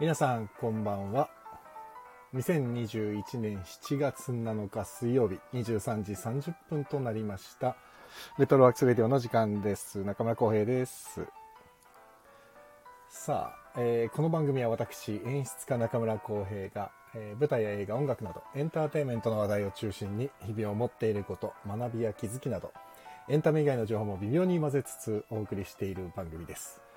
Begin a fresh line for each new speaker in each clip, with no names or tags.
皆さんこんばんは。2021年7月7日水曜日23時30分となりました。レトロワークスレディオの時間です。中村浩平です。さあ、えー、この番組は私演出家中村浩平が、えー、舞台や映画音楽などエンターテインメントの話題を中心に日々を持っていること学びや気づきなどエンタメ以外の情報も微妙に混ぜつつお送りしている番組です。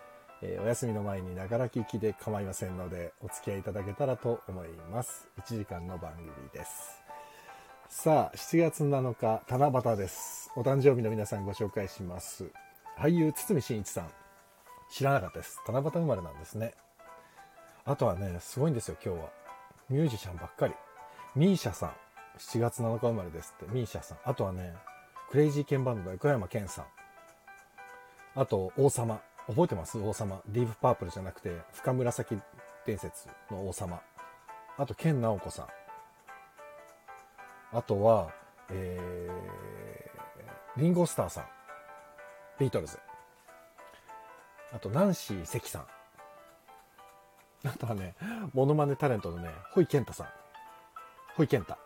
えー、お休みの前にながら聞きで構いませんので、お付き合いいただけたらと思います。1時間の番組です。さあ、7月7日、七夕です。お誕生日の皆さんご紹介します。俳優、堤真一さん。知らなかったです。七夕生まれなんですね。あとはね、すごいんですよ、今日は。ミュージシャンばっかり。ミーシャさん。7月7日生まれですって、ミーシャさん。あとはね、クレイジーケンバンドの横山健さん。あと、王様。覚えてます？王様。ディープパープルじゃなくて、深紫伝説の王様。あと、ケンナオコさん。あとは、えー、リンゴスターさん。ビートルズ。あと、ナンシー関さん。あとはね、モノマネタレントのね、ホイケンタさん。ホイケンタ。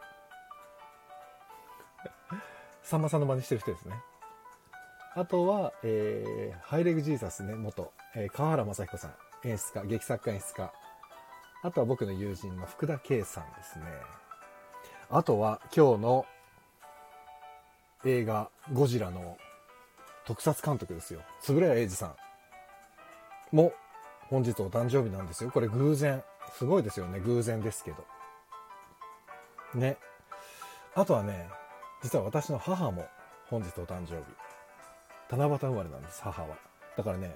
さんまさんの真似してる人ですね。あとは、えー、ハイレグジーザスね、元、えー、川原正彦さん、演出家、劇作家演出家。あとは僕の友人の福田圭さんですね。あとは今日の映画ゴジラの特撮監督ですよ。円谷英二さんも本日お誕生日なんですよ。これ偶然。すごいですよね。偶然ですけど。ね。あとはね、実は私の母も本日お誕生日。七夕生まれなんです、母は。だからね、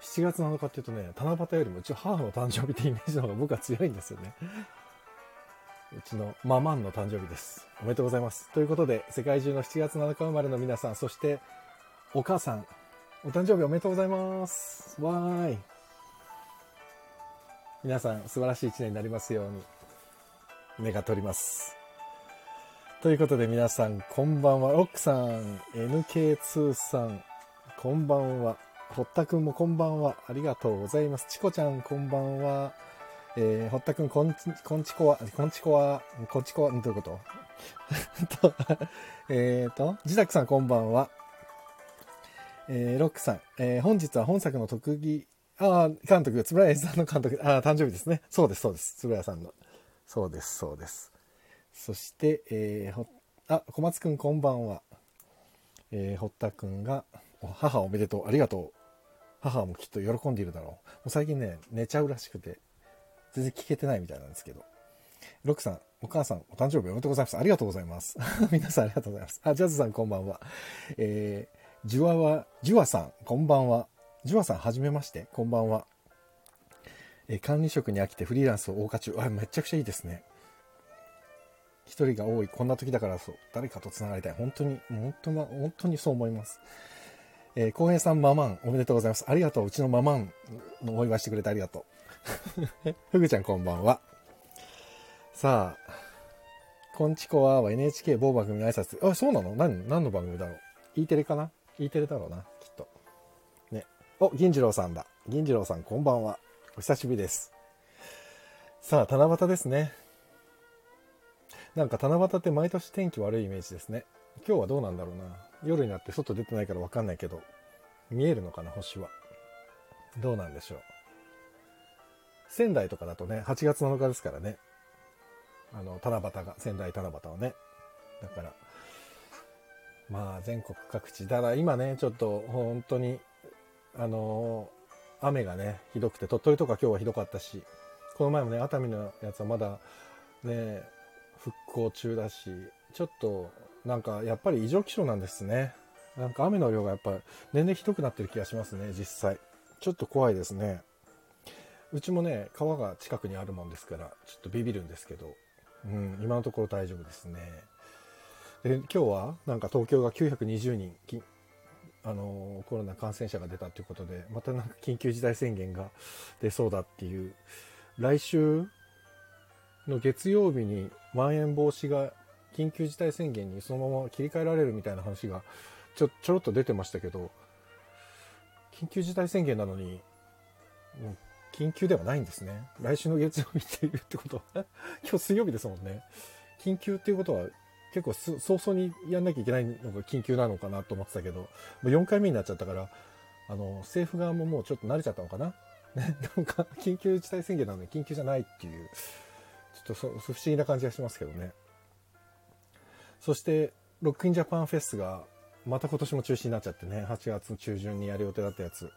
7月7日っていうとね、七夕よりもうち母の誕生日ってイメージの方が僕は強いんですよね。うちのママンの誕生日です。おめでとうございます。ということで、世界中の7月7日生まれの皆さん、そしてお母さん、お誕生日おめでとうございます。わーい。皆さん、素晴らしい一年になりますように、願っております。ということで皆さん、こんばんは。ロックさん、NK2 さん、こんばんは。堀田くんもこんばんは。ありがとうございます。チコちゃん、こんばんは。えー、堀田くん、こんち、こんちこは、こんちこは、こんちこは、どういうこと、え っと、自宅さん、こんばんは。えー、ロックさん、えー、本日は本作の特技、ああ、監督、円谷さんの監督、ああ、誕生日ですね。そうです、そうです。円谷さんの。そうです、そうです。そして、えー、あ、小松くんこんばんは。えー、堀田くんが、母おめでとう、ありがとう。母もきっと喜んでいるだろう。もう最近ね、寝ちゃうらしくて、全然聞けてないみたいなんですけど。ロックさん、お母さん、お誕生日おめでとうございます。ありがとうございます。皆さんありがとうございます。あ、ジャズさんこんばんは。えー、ジュワは、ジュワさん、こんばんは。ジュワさん、はじめまして、こんばんは。え、管理職に飽きてフリーランスを謳歌中。あ、めちゃくちゃいいですね。一人が多い、こんな時だからそう、誰かと繋がりたい。本当に、本当は、本当にそう思います。えー、浩平さんママン、おめでとうございます。ありがとう。うちのママンのお祝いしてくれてありがとう。ふぐちゃんこんばんは。さあ、こんちこは NHK 某番組の挨拶。あ、そうなの？何、何の番組だろう ?E テレかな ?E テレだろうな、きっと。ね。お、銀次郎さんだ。銀次郎さんこんばんは。お久しぶりです。さあ、七夕ですね。なんか七夕って毎年天気悪いイメージですね。今日はどうなんだろうな。夜になって外出てないからわかんないけど、見えるのかな、星は。どうなんでしょう。仙台とかだとね、8月7日ですからね。あの、七夕が、仙台七夕はね。だから、まあ全国各地。ただ今ね、ちょっと本当に、あの雨がね、ひどくて、鳥取とか今日はひどかったし、この前もね、熱海のやつはまだね、復興中だし、ちょっとなんかやっぱり異常気象なんですね。なんか雨の量がやっぱ年々ひどくなってる気がしますね、実際。ちょっと怖いですね。うちもね、川が近くにあるもんですから、ちょっとビビるんですけど、うん、今のところ大丈夫ですね。で、今日はなんか東京が920人、あのコロナ感染者が出たということで、またなんか緊急事態宣言が出そうだっていう、来週の月曜日にまん延防止が緊急事態宣言にそのまま切り替えられるみたいな話がちょちょろっと出てましたけど緊急事態宣言なのに緊急ではないんですね。来週の月曜日っていうってことは、今日水曜日ですもんね。緊急っていうことは、結構早々にやんなきゃいけないのが緊急なのかなと思ってたけど、もう4回目になっちゃったから、あの、政府側ももうちょっと慣れちゃったのかな？ね、なんか、緊急事態宣言なのに緊急じゃないっていう、ちょっと不思議な感じがしますけどね。そして、ロックインジャパンフェスが、また今年も中止になっちゃってね、8月中旬にやる予定だったやつ。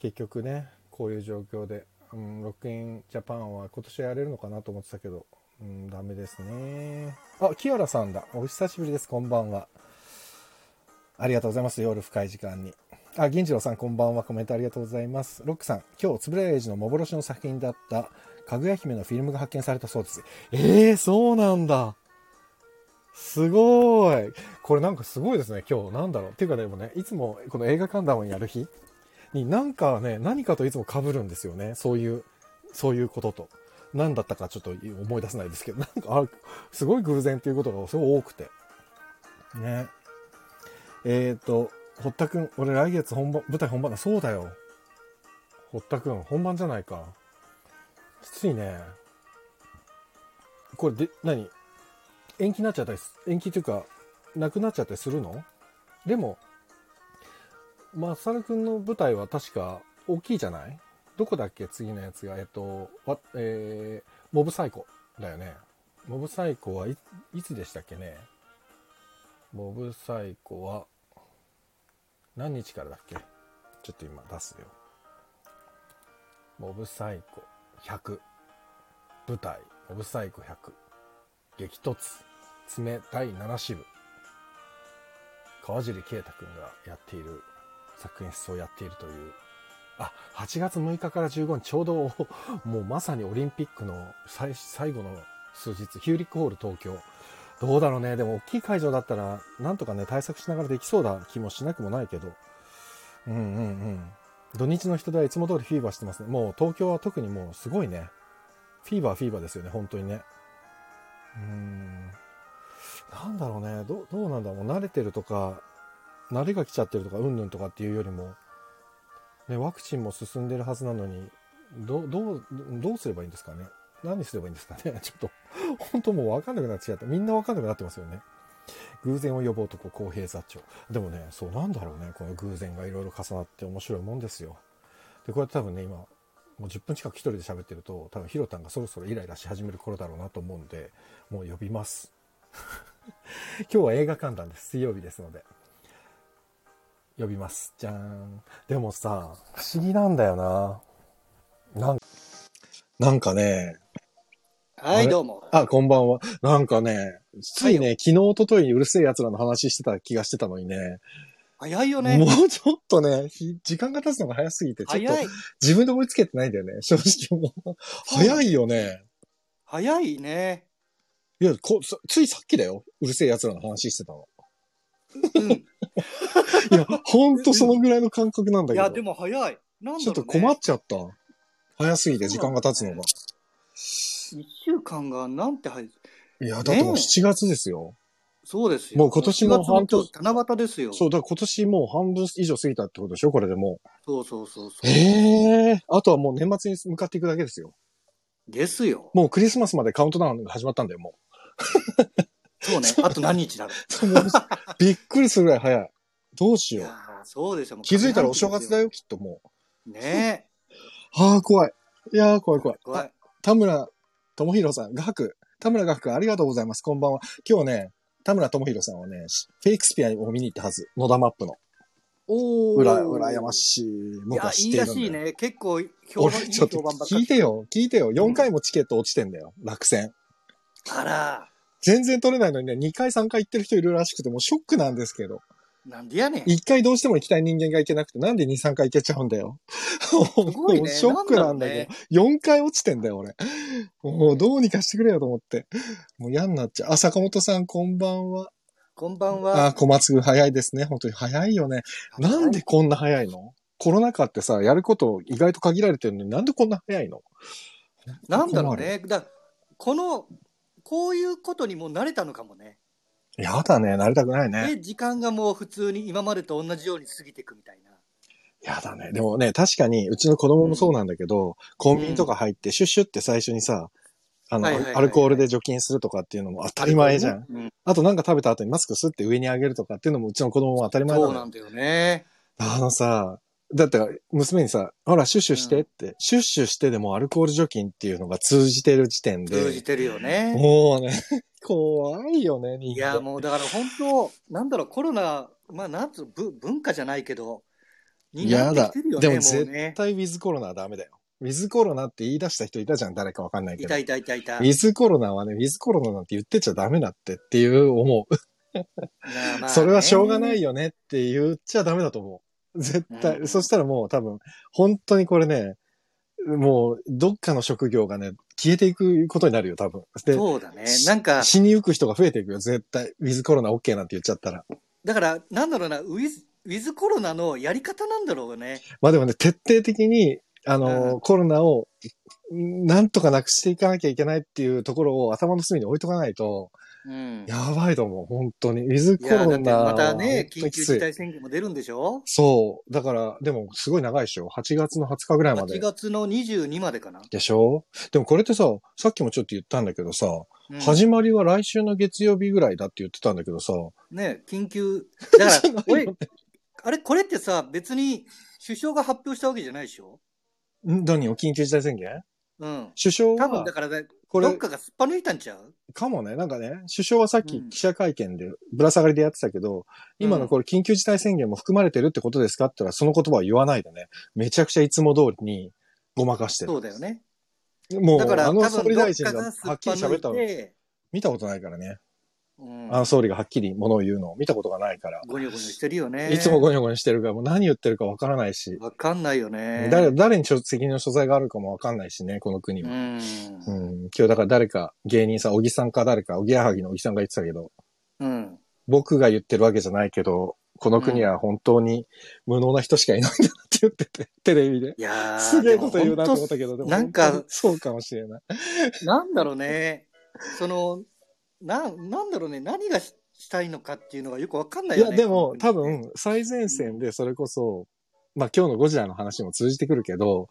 結局ね、こういう状況で、うん、ロックインジャパンは今年やれるのかなと思ってたけど、うん、ダメですね。あ、キアラさんだ。お久しぶりです。こんばんは。ありがとうございます。夜深い時間に。あ、銀次郎さん、こんばんは。コメントありがとうございます。ロックさん、今日、つぶらやエイジの幻の作品だった、かぐや姫のフィルムが発見されたそうです。えー、そうなんだ。すごい。これなんかすごいですね、今日。なんだろう。っていうかでもね、いつもこの映画観覧をやる日になんかね、何かといつも被るんですよね。そういう、そういうことと。何だったかちょっと思い出せないですけど、なんか、すごい偶然っていうことがすごい多くて。ね。えっ、ー、と、堀田くん、俺来月本番、舞台本番だ。そうだよ。堀田くん、本番じゃないか。きついね。これで、何？延期になっちゃったり、延期というか、なくなっちゃったりするの？でも、まさるくんの舞台は確か大きいじゃない？どこだっけ？次のやつが。えっと、わえー、モブサイコだよね。モブサイコは、いつでしたっけね？モブサイコは、何日からだっけ？ちょっと今出すよ。モブサイコ100。舞台、モブサイコ100。激突。爪第7支部。川尻啓太くんがやっている作品室をやっているという。あ、8月6日から15日、ちょうど、もうまさにオリンピックの最最後の数日、ヒューリックホール東京。どうだろうね。でも大きい会場だったら、なんとかね、対策しながらできそうな気もしなくもないけど。うんうんうん。土日の人出はいつも通りフィーバーしてますね。もう東京は特にもうすごいね。フィーバーフィーバーですよね、本当にね。うーん。なんだろうね。どどうなんだろう。慣れてるとか、慣れが来ちゃってるとか、うんぬんとかっていうよりも、ね、ワクチンも進んでるはずなのに、どどう、どうすればいいんですかね。何すればいいんですかね。ちょっと、本当もう分かんなくなっちゃった。みんな分かんなくなってますよね。偶然を呼ぼうとこう公平座長。でもね、そうなんだろうね。この偶然がいろいろ重なって面白いもんですよ。で、こうやって多分ね、今、もう10分近く一人で喋ってると、多分ヒロタンがそろそろイライラし始める頃だろうなと思うんで、もう呼びます。今日は映画観覧です。水曜日ですので。呼びます。じゃーん。でもさ、不思議なんだよな。なんなんかね、
はい、どうも。
あ、こんばんは。なんかね、ついね、昨日、一昨日にうるせえ奴らの話してた気がしてたのにね、
早いよね
も。うちょっとね、ひ時間が経つのが早すぎて、ちょっと。自分で追いつけてないんだよね、正直もう。早いよね。
早いね。
いやこ、つついさっきだよ。うるせえ奴らの話してたの。
うん。
いや、ほんとそのぐらいの感覚なんだけど。
いや、でも早い。なんだろう、ね。
ちょっと困っちゃった。早すぎて時間が経つのが。
一週間がなんて早い。
いや、だってもう
ね
7月ですよ。
そうですよ。
もう今年の半年
4月の今日七夕ですよ。
そう、だから今年もう半分以上過ぎたってことでしょこれでも
そうそうそう
う。
そう。
ええあとはもう年末に向かっていくだけですよ。
ですよ。
もうクリスマスまでカウントダウンが始まったんだよ、も
そうね。あと何日だろ
う。もうびっくりするぐらい早い。どうしよう。
そうですよ。もう
気づいたらお正月だ
よ。
よ、きっとも
ね
う。ああ、怖い。いやー、怖い怖い。
怖い
あ田村智弘さん、画伯。田村画伯、ありがとうございます。こんばんは。今日ね、田村智弘さんはね、フェイクスピアを見に行ったはず。野田マップの。
お
うら、うらやましいの
いや
が、知
いい
っているんだよ。
らしいね。結構、評判、いい
俺ちょっと
評判ばっかり。
聞いてよ、聞いてよ。4回もチケット落ちてんだよ。落選。
あら、
全然取れないのにね、2回3回行ってる人いるらしくて、もうショックなんですけど。
なんでやねん。
1回どうしても行きたい人間が行けなくて、なんで2、3回行けちゃうんだよ。
ごいね
ショックなんだけど、4回落ちてんだよ、俺。もうどうにかしてくれよと思って。もう嫌になっちゃう。あ、坂本さんこんばんは。
こんばん
あ、
は。
小松くん早いですね。本当に早いよね。なんでこんな早いの？コロナ禍ってさ、やること意外と限られてるのになんでこんな早いの？
なんだろうね。だこの、こういうことにもう慣れたのかもね。
やだね、なりたくないね。
で、時間がもう普通に今までと同じように過ぎていくみたいな。
やだね。でもね、確かに、うちの子供もそうなんだけど、コンビニとか入って、シュッシュって最初にさ、あの、
はいはいはいはい
アルコールで除菌するとかっていうのも当たり前じゃん。
うん
あとなんか食べた後にマスクスって上に上げるとかっていうのもうちの子供も当たり前なのよ
そうなんだよね。
あのさ、だって娘にさ、ほら、シュッシュしてって、シュッシュしてでもアルコール除菌っていうのが通じてる時点で、
通じてるよね。
もうね、怖いよね、人
いや、もうだから本当、なんだろう、コロナ、まあ、なんつう文化じゃないけど、になって
やだでも絶
ね。
対ウィズコロナはダメだよ。ウィズコロナって言い出した人いたじゃん、誰かわかんないけど。
いたいたいたいた。
ウィズコロナはね、ウィズコロナなんて言ってちゃダメだってっていう思う。
まあまあね
それはしょうがないよねって言っちゃダメだと思う。絶対。
うん
そしたらもう多分、本当にこれね、もう、どっかの職業がね、消えていくことになるよ、多分。で、
そうだね。なんか、
死にゆく人が増えていくよ、絶対。ウィズコロナ OK なんて言っちゃったら。
だから、なんだろうな、ウィズ、ウィズコロナのやり方なんだろうね。
まあでもね、徹底的に、あの、
うん
コロナを、なんとかなくしていかなきゃいけないっていうところを頭の隅に置いとかないと、
うん。
やばいと思う、本当に。ウィズコロナは
またね、緊急事態宣言も出るんでしょ？
そう。だから、でも、すごい長いでしょ ?8 月の20日ぐらいま
?8
で。
月の22までかな。
でしょ？でもこれってさ、さっきもちょっと言ったんだけどさ、
うん
始まりは来週の月曜日ぐらいだって言ってたんだけどさ、
ね、緊急。だから、俺、あれ、これってさ、別に首相が発表したわけじゃないでしょ？
ん？何を？緊急事態宣言？
うん。
首相
多分
は
だ、からね、
これ、
どっかがすっぱ抜いたんちゃう？
かもね、なんかね、首相はさっき
うん
記者会見でぶら下がりでやってたけど、今のこれ緊急事態宣言も含まれてるってことですかって言ったらその言葉は言わないでね、めちゃくちゃいつも通りにごまかしてる。
そうだよね。
もう、
だから、
あの総理大臣
かが
はっきり喋ったの
て、
見たことないからね。
うん
あの総理がはっきりものを言うのを見たことがないから。
ゴニョゴニョしてるよね。
いつもゴニョゴニョしてるから、もう何言ってるかわからないし、
わかんないよね。
誰、誰にちょ責任の所在があるかもわかんないしね、この国は。
うん。
うん。今日だから誰か、芸人さん、小木さんか誰か、小木やはぎの小木さんが言ってたけど、
うん。
僕が言ってるわけじゃないけど、この国は本当に無能な人しかいないんだなって言ってて、テレビで。
いやー
すげえこと言うなと思ったけど、でも
なんか
そうかもしれない。
なんだろうね。その、な、なんだろうね。何がししたいのかっていうのがよくわかんない
いや、
よね。
でも多分最前線でそれこそ、まあ今日のゴジラの話も通じてくるけど、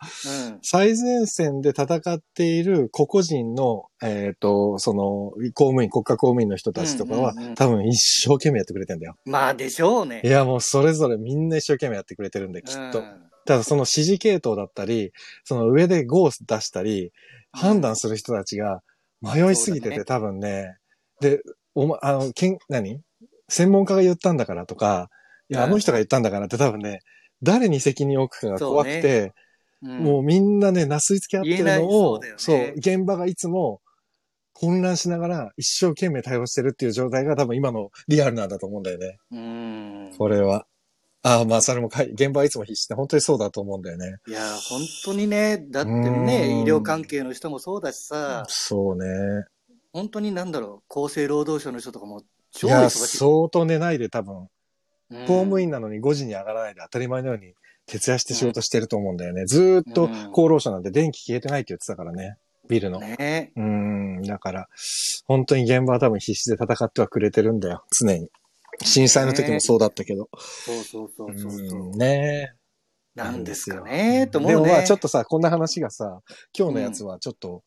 最前線で戦っている個々人の、えっ、と、その、公務員、国家公務員の人たちとかは、
うんうんうん
多分一生懸命やってくれてんだよ。
うん。まあでしょうね。
いや、もうそれぞれみんな一生懸命やってくれてるんで、きっと。
うん
ただその指示系統だったり、その上で GO を出したり、判断する人たちが迷いすぎてて、
そうだね
多分ね、で、おま、あの、けん、何？専門家が言ったんだからとか、いや、
うん
あの人が言ったんだからって多分ね、誰に責任を置くかが怖くて、
うん
もうみんなね、なすりつけ合ってるのを
そうね
そう、現場がいつも混乱しながら一生懸命対応してるっていう状態が多分今のリアルなんだと思うんだよね。
うん。
これは。ああ、まあそれもかい、現場はいつも必死で、本当にそうだと思うんだよね。
いや、本当にね、だって
うん
ね、医療関係の人もそうだしさ、
そうね。
本当になんだろう、厚生労働省の人とかも
いや、
超忙しい。
相当寝ないで多分、
うん
公務員なのに5時に上がらないで当たり前のように徹夜して仕事してると思うんだよね。ずーっと
うん
厚労省なんて電気消えてないって言ってたからね。ビルの。
ね
うーん、だから、本当に現場は多分必死で戦ってはくれてるんだよ。常に。震災の時もそうだったけど。
そうそうそうそう
ね
なんですかね、と思うね。
でもまあちょっとさ、こんな話がさ、今日のやつはちょっと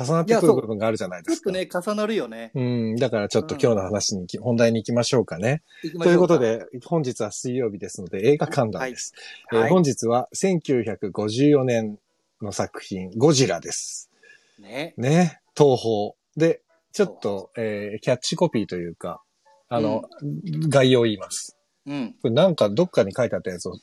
重なってくる部分があるじゃないですか。
ちょっとね、重なるよね。
うん、だからちょっと今日の話にき、本題に行きましょうかね。
行きましょか
ということ、で、本日は水曜日ですので映画観覧です。えー
はい
本日は1954年の作品、ゴジラです。
ね。
ね、東宝。で、ちょっと、えーキャッチコピーというか、あの、概要を言います。
うん。
これなんかどっかに書いてあったやつを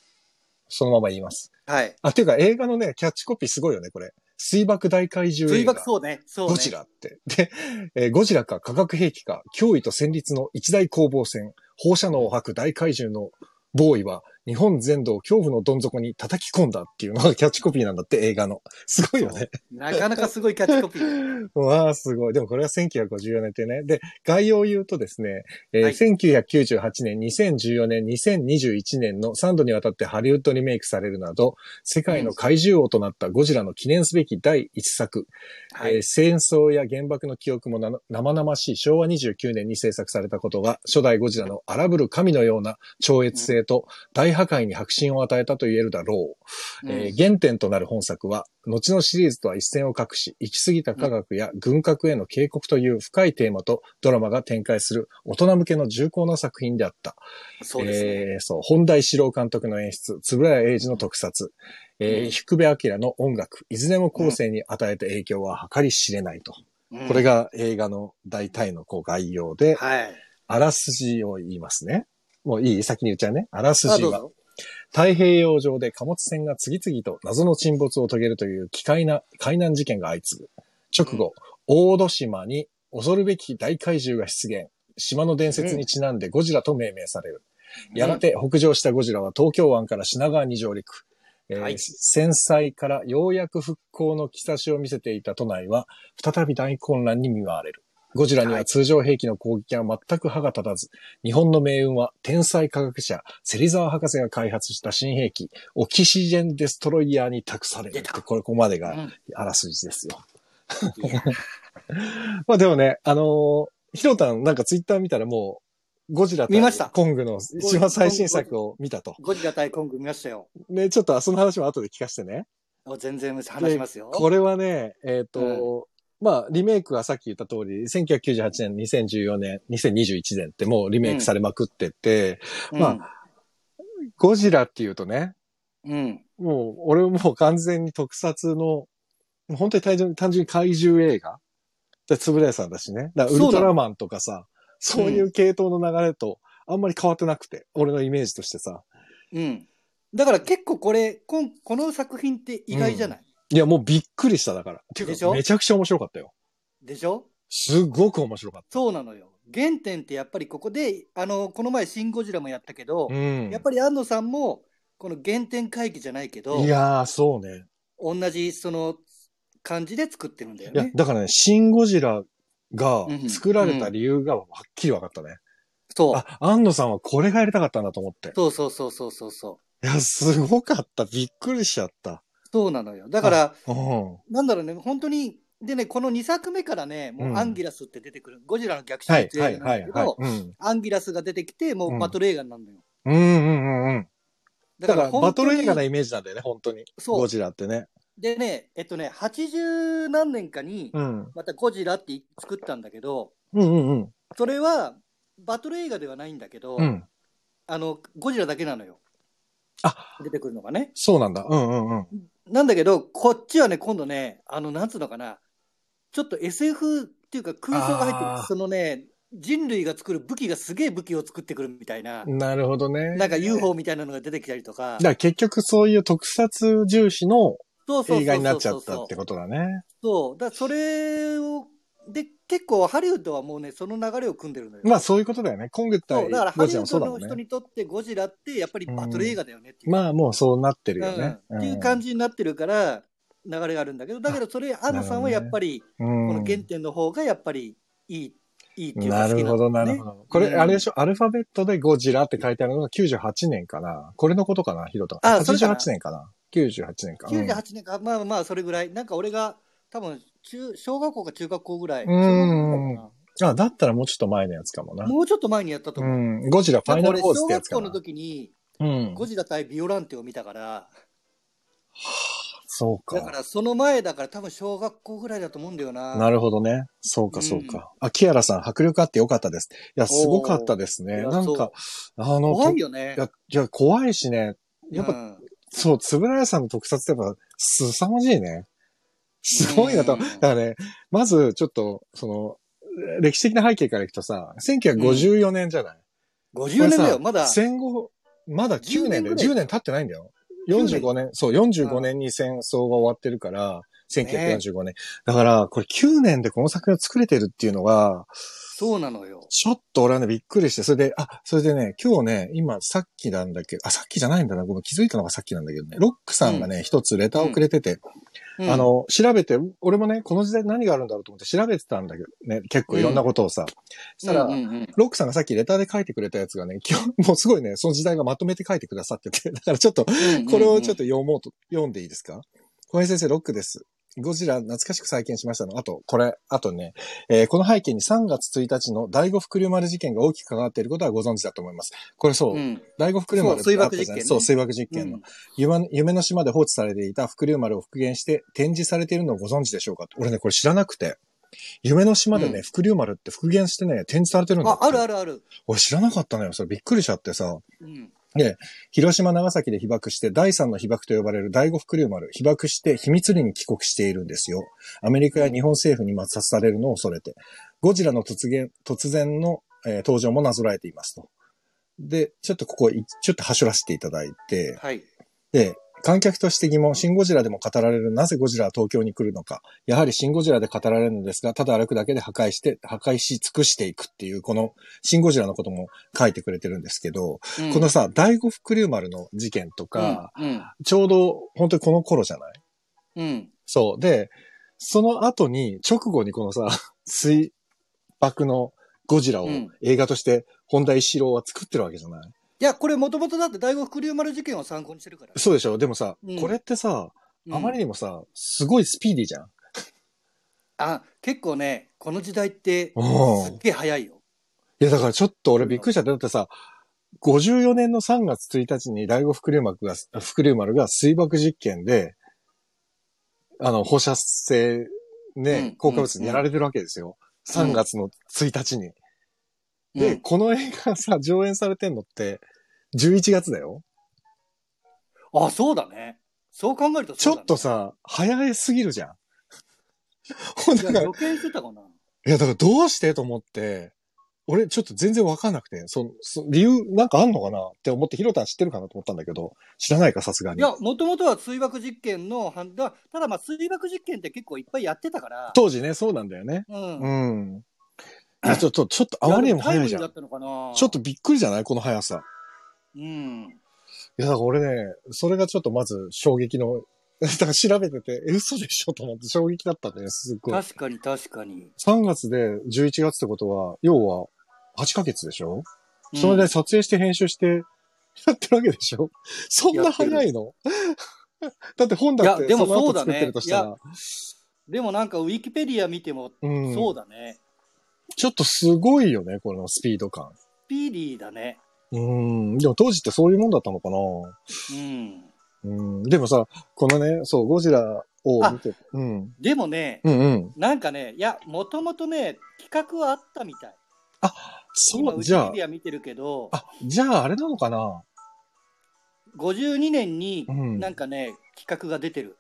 そのまま言います。
はい。
あ、ていうか映画のね、キャッチコピーすごいよね、これ。水爆大怪獣。
水爆そうね。そうね。
ゴジラって。で、えーゴジラか化学兵器か、脅威と戦慄の一大攻防戦、放射能を吐く大怪獣のボーイは、日本全土を恐怖のどん底に叩き込んだっていうのがキャッチコピーなんだって、映画の。すごいよね。
なかなかすごいキャッチコピー。
わあ、すごい。でもこれは1954年ってね。で、概要を言うとですね、えー
はい
1998年、2014年、2021年の3度にわたってハリウッドリメイクされるなど、世界の怪獣王となったゴジラの記念すべき第一作、
はい。
えー戦争や原爆の記憶もな生々しい昭和29年に制作されたことが、初代ゴジラの荒ぶる神のような超越性と大破壊に迫真を与えたと言えるだろう。
うん
えー原点となる本作は、後のシリーズとは一線を画し、行き過ぎた科学や軍拡への警告という深いテーマとドラマが展開する大人向けの重厚な作品であった。
そうですね。
えーそう、本田一郎監督の演出、円谷英二の特撮、えー
うん
福部明の音楽、いずれも後世に与えた影響は計り知れないと。
うん
これ、が映画の大体のこう概要で、
はい。
あらすじを言いますね。もういい先に言っちゃうね。あらすじは。太平洋上で貨物船が次々と謎の沈没を遂げるという奇怪な海難事件が相次ぐ。直後、大戸島に恐るべき大怪獣が出現。島の伝説にちなんでゴジラと命名される。やがて北上したゴジラは東京湾から品川に上陸。えー
はい
戦災からようやく復興の兆しを見せていた都内は、再び大混乱に見舞われる。ゴジラには通常兵器の攻撃は全く歯が立たず、日本の命運は天才科学者、芹沢博士が開発した新兵器、オキシジェンデストロイヤーに託されるこれここまでが
うん
あらすじですよ。
いや
まあでもね、あのーひろたんなんかツイッター見たらもう、ゴジラ対コングの一番最新作を見たと。
ゴジラ対コング見ましたよ。
ね、ちょっとその話も後で聞かせてね。
お全然話しますよ。
これはね、えっ、と、まあ、リメイクはさっき言った通り、1998年、2014年、2021年ってもうリメイクされまくってて、
うん
まゴジラっていうとね、
うん。
もう、俺もう完全に特撮の、本当に単純に単純に怪獣映画で、つぶれさんだしね。だからウルトラマンとかさ、そういう系統の流れとあんまり変わってなくて、俺のイメージとしてさ。
うん。だから結構これ、こんこの作品って意外じゃない、
いや、もうびっくりしただから。ていうか、
でしょ？
めちゃくちゃ面白かったよ。
でしょ？
すっごく面白かっ
そうなのよ。原点ってやっぱりここで、あの、この前シン・ゴジラもやったけど
た。、うん。
やっぱり安野さんも、この原点回帰じゃないけど
い、やー、そうね。
同じその感じで作ってるんだよ
いや
ね、。
だからね、シン・ゴジラが
うん
作られた理由がはっきり分かったね。
そう。
あ、安野さんはこれがやりたかったんだと思って。
そうそうそうそうそうそう。
いや、すごかった。びっくりしちゃった。
そうなのよ。だから、
うん。
なんだろうね、本当に、でね、この2作目からね、もううんアンギラスって出てくる、ゴジラの逆襲
はい、
っていう
はい、
映画なんだけど。、
うん。
アンギラスが出てきて、もうバトル映画になるのよ。
うん、うん、うん、うん。だから、バトル映画な
ね。
イメージなんだよね、本当に。
そう
ゴジラってね。
でね、えっとね、80何年かに、
うん。
またゴジラって作ったんだけど、
うん、うん、うん。
それは、バトル映画ではないんだけど、
うん。
あの、ゴジラだけなのよ。
あ
出てくるのがね。
そうなんだ。うん、うん、うん。
なんだけど、こっちはね、今度ね、あの、なんつうのかな、ちょっと SF っていうか空想が入ってる。そのね、人類が作る武器がすげえ武器を作ってくるみたいな、
なるほどね。
なんか UFO みたいなのが出てきたりとか
だか、ら結局そういう特撮重視の映画になっちゃったってことだね。
そう。だそれを、で、結構ハリウッドはもうね、その流れを組んでるのよ。
まあそういうことだよね。コング対
そう、だからハリウッド。の人にとってゴジラってやっぱりバトル映画だよねっていう。
まあもうそうなってるよね。
うん、っていう感じになってるから、流れがあるんだけど、だけどそれ、安野さんはやっぱり、
うん。
この原点の方がやっぱりいい、いいっていうか
な
好き
るほど、な
だ
るほど。これ、
うん
あれでしょ？アルファベットでゴジラって書いてあるのが98年かな？これのことかなヒロト。
あそれかな
88年かな ?98 年か。
98年か、まあまあ、それぐらい。なんか俺が、多分中、小学校か中学校ぐらい。
うんあ、だったらもうちょっと前のやつかもな
な。もうちょっと前にやったと
う
思う。
ん。ゴジラファイナル
なんか俺、小
フォーズってやつか
学校の
な。
時に、
うん。
ゴジラ対ビオランテを見たから、
そうか。
だからその前だから多分小学校ぐらいだと思うんだよな。
なるほどね。そうか、そうか。あ、キアラさん、迫力あってよかったです。いや、すごかったですね。なんか、あの、
怖いよね
い。や、いや、怖いしね。やっぱ、
うん
そう、つぶらやさんの特撮ってやっぱ、すさまじいね。すごいなと。
うん。
だからね、まず、ちょっと、その、歴史的な背景からいくとさ、1954年じゃない、
50年だよ、まだ。
戦後、まだ9年で、
10年ぐらい。
10年経ってないんだよ。
9
45年、そう、45年に戦争が終わってるから、1945年。だから、これ9年でこの作品を作れてるっていうのが、
そうなのよ。
ちょっと俺はね、びっくりして、それで、あ、それでね、今日ね、今、さっきなんだけど、あ、さっきじゃないんだな、ごめん、気づいたのがさっきなんだけどね、ロックさんがね、一、つレターをくれてて、
うん。
あ、の、調べて、俺もね、この時代何があるんだろうと思って調べてたんだけどね、結構いろんなことをさ。そしたら、
うんうんうん。
ロックさんがさっきレターで書いてくれたやつがね、今日、もうすごいね、その時代がまとめて書いてくださってて、だからちょっと、これをちょっと読もうと、読んでいいですか？小林先生、ロックです。ゴジラ懐かしく再建しましたの。あと、これ、あとね、えーこの背景に3月1日の第五福竜丸事件が大きく関わっていることはご存知だと思います。これそう、
うん。
第五福竜丸
そう水爆実験ね
そう、水爆実
う
験の
ん。
夢夢の島で放置されていた福竜丸を復元して展示されているのをご存知でしょうか？俺ね、これ知らなくて。夢の島でね、
うん
福竜丸って復元してね、展示されてるんだ。
あ、あるあるある。
俺知らなかったのよ。それびっくりしちゃってさ。
うん。
広島、長崎で被爆して、第三の被爆と呼ばれる第五福竜丸、被爆して秘密裏に帰国しているんですよ。アメリカや日本政府に抹殺されるのを恐れて。ゴジラの突然、突然の、えー登場もなぞらえていますと。で、ちょっとここい、ちょっと走らせていただいて、
はい。
で、観客として疑問、シンゴジラでも語られるなぜゴジラは東京に来るのか。やはりシンゴジラで語られるのですが、ただ歩くだけで破壊して、破壊し尽くしていくっていう、このシンゴジラのことも書いてくれてるんですけど、
うん
このさ、第五福竜丸の事件とか、
うん。
ちょうど本当にこの頃じゃない？
うん。
そう。で、その後に、直後にこのさ、水爆のゴジラを
うん
映画として本田一郎は作ってるわけじゃない、
いや、これもともとだって第五福竜丸事件を参考にしてるから。
そうでしょでもさ、
うん
これってさ、
うん
あまりにもさ、すごいスピーディーじゃん。
あ、結構ね、この時代って、
うん
すっげえ早いよ。
いや、だからちょっと俺びっくりしちゃって、だってさ、54年の3月1日に第五福竜丸が、福竜丸が水爆実験で、あの、放射性
うん
ね、効果物にやられてるわけですよ。3月の1日に。で、
うん
この映画さ、上演されてんのって、11月だよ。
あ、そうだね。そう考えると
ちょっとさ、早すぎるじゃん。ほん
い
だから
や予見してたかな。
いや、だからどうしてと思って、俺ちょっと全然わかんなくて、そそ理由なんかあんのかな？って思って、ヒロタン知ってるかなと思ったんだけど、知らないか、さすがに。
いや、もともとは水爆実験のただまあ水爆実験って結構いっぱいやってたから。
当時ね、そうなんだよね。
うん。
うん。ちょっと、ちょっとあまりにも早いじゃん。ちょっとびっくりじゃないこの速さ。
うん。
いや、だから俺ね、それがちょっとまず衝撃の、だから調べてて、え、嘘でしょと思って衝撃だったんだよ、すっごい。
確かに確かに。
3月で11月ってことは、要は8ヶ月でしょ？
うん
それで撮影して編集してやってるわけでしょ？そんな早いの？だって本だってその後
そうだね
作ってるとしたら、
でもなんかウィキペディア見ても、
うん、
そうだね。
ちょっとすごいよね、このスピード感。
スピーディーだね。
うん。でも当時ってそういうもんだったのかな
うん。
うん。でもさ、このね、そう、ゴジラを見て、うん。
でもね、
うんうん。
なんかね、いや、もともとね、企画はあったみたい。今、
そう、じゃあ
ウィア見てるけど、
あ、じゃああれなのかな
52年に
うん
なんかね、企画が出てる。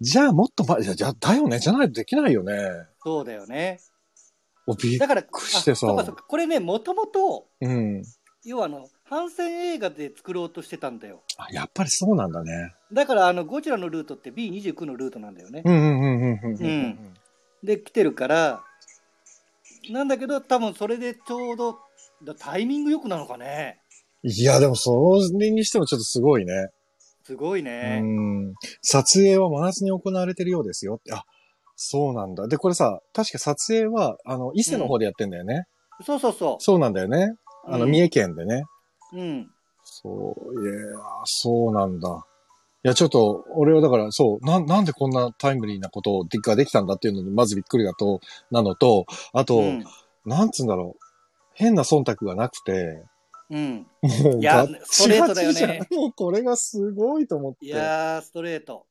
じゃあもっと前、じゃあじゃあ、だよね、じゃないとできないよね。
そうだよね。だから、
してさ
これね、もともと、
うん。
要はあの、反戦映画で作ろうとしてたんだよ。
あ、やっぱりそうなんだね。
だから、あの、ゴジラのルートって B29 のルートなんだよね。
うんうんうんうんうんうん。
うんで、来てるから、なんだけど、多分それでちょうど、だタイミングよくなのかね。
いや、でもそれにしてもちょっとすごいね。
すごいうね。
ん。撮影は真夏に行われてるようですよって。あ、そうなんだ。で、これさ、確か撮影は、あの、伊勢の方でやってんだよね。
そうそうそ
そうなんだよね。
う。
あの、
うん
三重県でね。
うん。
そう、いや、そうなんだ。いや、ちょっと、俺はだから、そう、な、なんでこんなタイムリーなことができたんだっていうのに、まずびっくりだと、なのと、あと、
うん。
なんつうんだろう。変な忖度がなくて、
うん。
もう、
いや
ガッチ
ストレートだよね
もうこれがすごいと思って。
いやー、ストレート。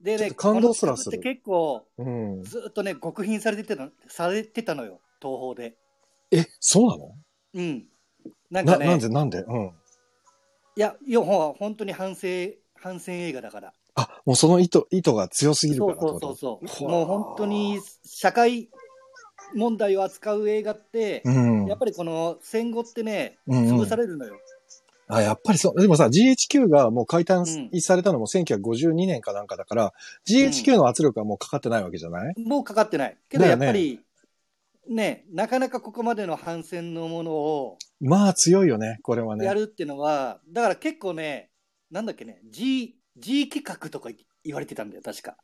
でね、
感動すらする
結構、
うん。
ずっとね、極貧されてたの、されてたのよ、東宝で。
え、そうなの？
うん。なん
な、
かね、
なんで、なんで？うん。
いや、いや、ほ本当に反省、反戦映画だから。
あ、もうその意図、意図が強すぎる
そうそう
からってこと？
そうそう。
ほわ
もう本当に社会問題を扱う映画って、
うん。
やっぱりこの戦後ってね、
うんうん
潰されるのよ。
あ、やっぱりそう。でもさ、GHQ がもう解体
うん
されたのも1952年かなんかだから、GHQ の圧力はもうかかってないわけじゃない、
もうかかってない。けどやっぱり、ね、なかなかここまでの反戦のものを
まあ強いよね、これはね。
やるっていうのは、だから結構ね、なんだっけね、G、G 企画とか言われてたんだよ、確か。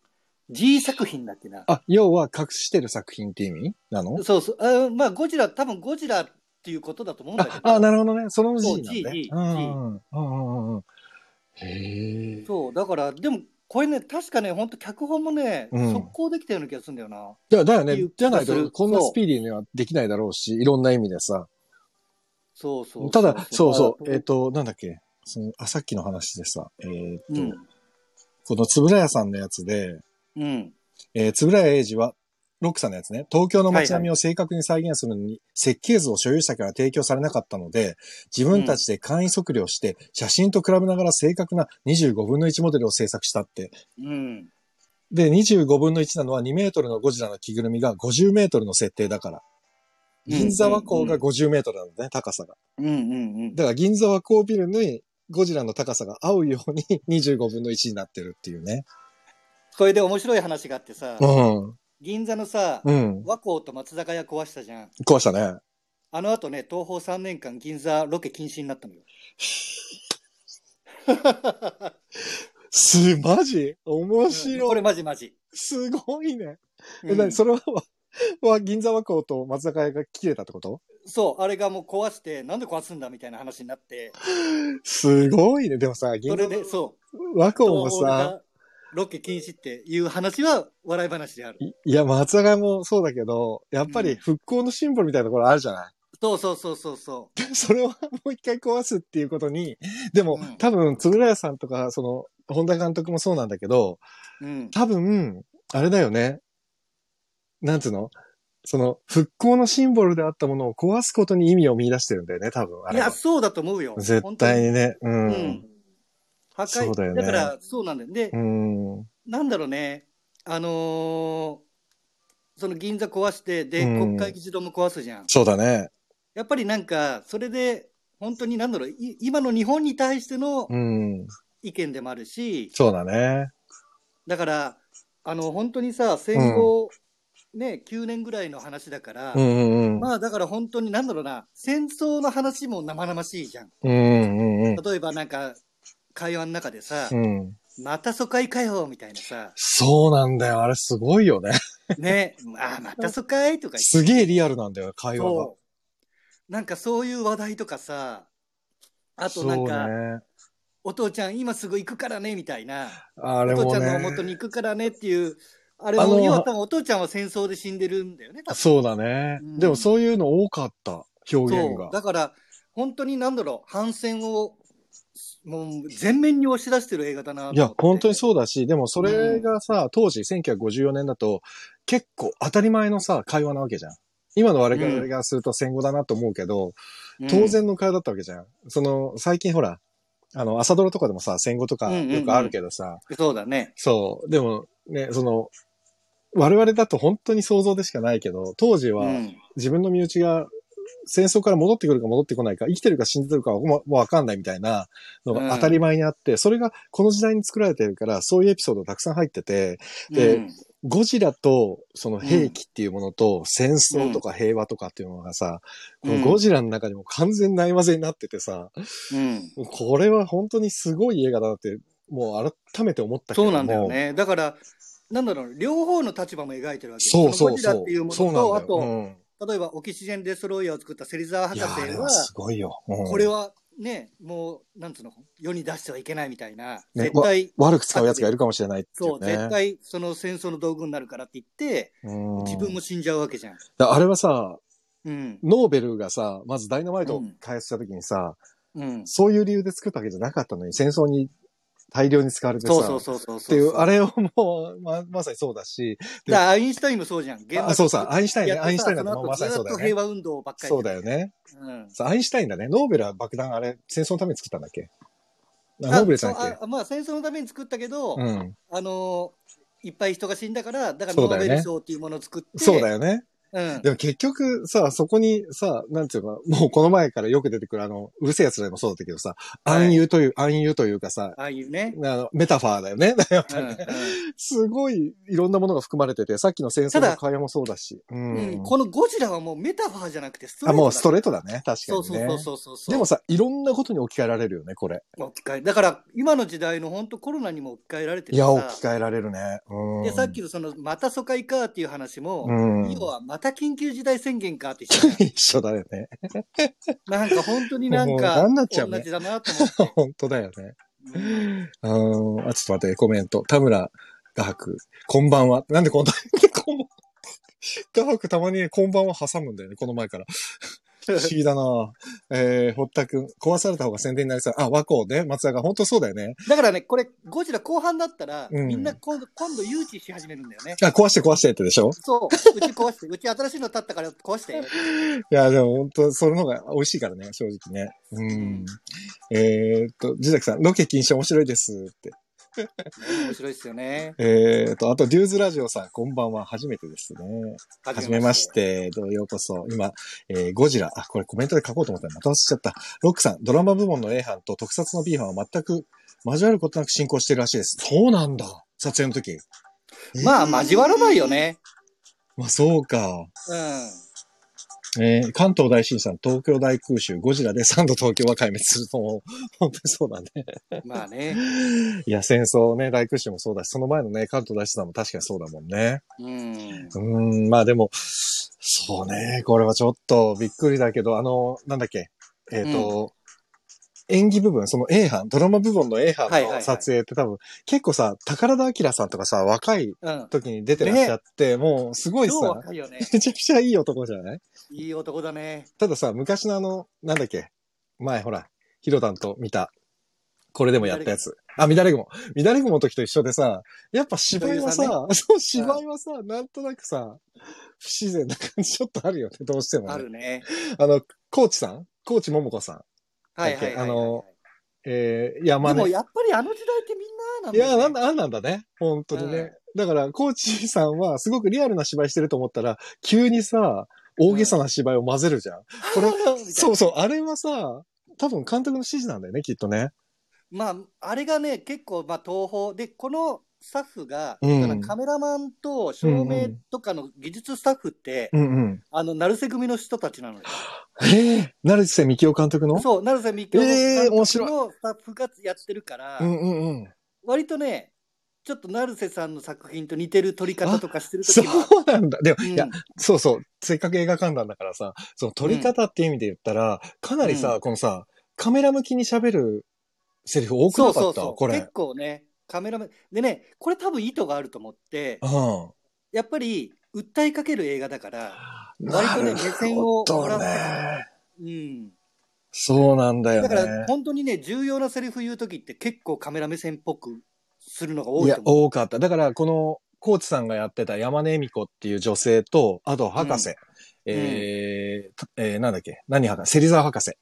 G 作品だっけな。
あ、要は隠してる作品って意味なの？
そうそう。あまあ、ゴジラ、多分ゴジラっていうことだと思うんだけど。
あ、あ、なるほどね。その G
そう
なんだね
G G。
へえ。
そう、だから、でも、これね、確かね、本当脚本もね、
うん
速攻できたような気がするんだよな。
だだよね。じゃないと、こんなスピーディーにはできないだろうし、いろんな意味でさ。
そうそう
ただ、そうそう、えっ、
え
と、なんだっけ、その、あ、さっきの話でさ、えっ、と、
うん。
このつぶらやさんのやつで、
うん。
えー、つぶらや英二は、ロックさんのやつね、東京の街並みを正確に再現するのに、設計図を所有者から提供されなかったので、自分たちで簡易測量して、写真と比べながら正確な25分の1モデルを制作したって。
うん。
で、25分の1なのは2メートルのゴジラの着ぐるみが50メートルの設定だから。銀座和光が50メートルなんだね、高さが。
うんうんうん。
だから銀座和光ビルにゴジラの高さが合うように25分の1になってるっていうね。
それで面白い話があってさ、
うん。
銀座のさ、
うん。
和光と松坂屋壊したじゃん。
壊したね。
あの後ね、東宝3年間銀座ロケ禁止になったのよ。
す、マジ？面白い。
これマジマジ。
すごいね。え、
うん
なにそれは、は、銀座和光と松坂屋が切れたってこと？
そう、あれがもう壊して、なんで壊すんだみたいな話になって、
すごいね。でもさ、銀座
それで、そう、
和光もさ、
ロケ禁止っていう話は笑い話である。
いいや、松坂屋もそうだけど、やっぱり復興のシンボルみたいなところあるじゃない、
そうそうそうそうそ
それをもう一回壊すっていうことに、でも、
うん
多分、円谷さんとか、その、本田監督もそうなんだけど、
う。うん。
多分、あれだよね。なんつうの？その、復興のシンボルであったものを壊すことに意味を見出してるんだよね、多分。
いや、そうだと思うよ。
絶対にね。
に。うんん。破壊。
そうだよね
から、そうなんだよ。で、
うん。
なんだろうね、あのーその銀座壊して、で、
うん
国会議事堂も壊すじゃん。
そうだね。
やっぱりなんか、それで、本当になんだろう、い今の日本に対しての
うん。
意見でもあるし、
そうだね。
だから、あの、本当にさ、戦後、ね、9年ぐらいの話だから、
うんうんうん。
まあだから本当になんだろうな、戦争の話も生々しいじゃん。
うんうんうん。
例えばなんか、会話の中でさ、
うん。
また疎開かよ、みたいなさ、
そうなんだよ。あれすごいよね。
ね、あ、また疎開とか
すげえリアルなんだよ、会話が。
なんかそういう話題とかさ、あとなんか、
ね。
お父ちゃん今すぐ行くからね、みたいな。
あれも
お父ちゃんの
ね。
元に行くからねっていう、あれも、要は多分お父ちゃんは戦争で死んでるんだよね、
そうだね。
うん
でもそういうの多かった。表現が。
だから、本当になんだろう、反戦を、もう全面に押し出してる映画だな
いや、本当にそうだし、でもそれがさ、当時1954年だと、結構当たり前のさ、会話なわけじゃん。今の我々がすると戦後だなと思うけど、
うん
当然の会話だったわけじゃん。その、最近ほら、あの、朝ドラとかでもさ、戦後とか
うんうんうん
よくあるけどさ、
そうだね。
そう、でもね、その、我々だと本当に想像でしかないけど、当時は
うん。
自分の身内が戦争から戻ってくるか戻ってこないか、生きてるか死んでるかはもうわかんないみたいなのが当たり前にあって、それがこの時代に作られてるから、そういうエピソードたくさん入ってて、で
うん
ゴジラとその兵器っていうものと戦争とか平和とかっていうのがさ、
うん
このゴジラの中にも完全ないまぜになっててさ、
うん。
これは本当にすごい映画だなって、もう改めて思ったけども。
そうなんだよね。だから、なんだろう、両方の立場も描いてるわけ
そうそう
のゴジ
そう
ラっていう。ものと、あと、
うん
例えばオキシジェンデストロイヤーを作った芹沢博
い
士は
は、すごいよ。うん
これはね、もう、なんつうの、世に出してはいけないみたいな、
ね
絶対、
悪く使うやつがいるかもしれないってい
そう。絶対その戦争の道具になるからって言って、
うん
自分も死んじゃうわけじゃん。
だあれはさ、
うん。
ノーベルがさ、まずダイナマイトを開発した時にさ、
うん。
そういう理由で作ったわけじゃなかったのに、戦争に大量に使われてさ、
そうそうそうそうそう。
っていう、あ
れ
れをもう、ま、まさにそうだし、
だからアインシュタインもそうじゃん。原
あそうさ、アインシュタインね、アインシュタインだとまさにそうだよね
平。和運動ばっかり。
そうだよね。
うん。
さアインシュタインだね。ノーベルは爆弾あれ、戦争のために作ったんだっけ？ノーベルじゃなく
そうあまあ戦争のために作ったけど、
て。うん。
あのーいっぱい人が死んだから、だからノーベル賞っていうものを作って、
そうだよね。
うん。
でも結局さ、そこにさ、なんていうか、もうこの前からよく出てくるあの、うるせえ奴らでもそうだったけどさ、
はい
暗喩という、暗喩というかさ、
ああいうね。
あの、メタファーだよね。やっぱ
うん
りね。すごいいろんなものが含まれてて、さっきの戦争の会話もそうだし。う
うん
ん。
うんこのゴジラはもうメタファーじゃなくてストレー
あ、
トだ
もうストレートだね。確か
そうそう
にね。
そうそうそうそう。
でもさ、いろんなことに置き換えられるよね、これ。
置き換えだから今の時代の本当コロナにも置き換えられて
いや、置き換えられるね。うん。
でさっきのそのまた疎開かっていう話も、
うん。
要はまた緊急事態宣言かって一緒
一緒だよね。
なんか本当になん
もう
か
なんなっちゃうね
同じだなと思って。
本当だよね。
うん
うん、あ、ちょっと待って、コメント。田村画伯、こんばんは。なんでこんな、こんばん画伯たまにねこんばんは挟むんだよね、この前から。不思議だなえー、堀田くん、壊された方が宣伝になりそう。あ、和光ね、松田が、本当そうだよね。
だからね、これ、ゴジラ後半だったら、
うん
みんな今度、今度誘致し始めるんだよね。
あ、壊して壊してってでしょ？
そう。うち壊して、うち新しいの建ったから壊して。
いや、でも本当それの方が美味しいからね、正直ね。うん。えーっと、ジザキさん、ロケ禁止面白いですって。
ね面白いですよね。
えーっと、あと、デューズラジオさん、こんばんは、初めてですね。はじめまし。て、どうようこそ。今、えーゴジラ。あ、これコメントで書こうと思ったらまた忘れちゃった。ロックさん、ドラマ部門の A 班と特撮の B 班は全く交わることなく進行してるらしいです。そうなんだ。撮影の時。
まあ、
えー
交わらないよね。
まあ、そうか。
うん。
えー関東大震災、東京大空襲、ゴジラで3度東京は壊滅すると。本当にそうだね。
まあね。
いや、戦争ね、大空襲もそうだし、その前のね、関東大震災も確かにそうだもんね。
うん。
うーん、まあでも、そうね、これはちょっとびっくりだけど、あの、なんだっけ、えっ、と、演技部分、その A 班、ドラマ部分の A 班の撮影って多分、結構さ、宝田明さんとかさ、若い
うん。
時に出てらっしゃって、もうすごい
超
さ。めちゃくちゃいい男じゃない？
いい男だね。
たださ、昔のあの、なんだっけ、前ほら、ヒロダンと見た、これでもやったやつ。あ、乱れ雲。乱れ雲の時と一緒でさ、やっぱ芝居はさ、
女優
そう、芝居はさ、なんとなくさ、不自然な感じちょっとあるよね、どうしても、ね。
あるね。
あの、コーチさん？コーチ桃子さん。
はい。
あのえー、山根。
でもやっぱりあの時代ってみんななん
い
だよ、ね。
や、なんだ、あんなんだね。本当にね。だから、コーチさんはすごくリアルな芝居してると思ったら、急にさ、大げさな芝居を混ぜるじゃん。これ、そうそう、あれはさ、多分監督の指示なんだよね、きっとね。
まあ、あれがね、結構、まあ、東宝。で、このスタッフが、
うん
だからカメラマンと照明とかの技術スタッフって、
うんうん。
あの、成瀬組の人たちなのよ。
ええ成瀬幹夫監督の？
そう、成瀬みきお
えー面白い
のスタッフがやってるから、
うんうんうん。
割とね、ちょっと成瀬さんの作品と似てる撮り方とかしてる
そ。うなんだ。でも、
うん
いや、そうそう。せっかく映画観覧だからさ、その撮り方っていう意味で言ったら、かなりさ、
うん
このさ、カメラ向きに喋るセリフ多く
そ
なかった？
うそうそう。
これ
結。構ね、カメラマン。でね、これ多分意図があると思って、
うん。
やっぱり訴えかける映画だから、割とね目線をら
ね。
うん。
そうなんだよね。
だから本当にね、重要なセリフ言うときって結構カメラ目線っぽくするのが多
いや
いと、思う。
多かった。だから、この、コーチさんがやってた山根恵美子っていう女性と、あと博士。えーえーなんだっけ？何博士？芹沢博士。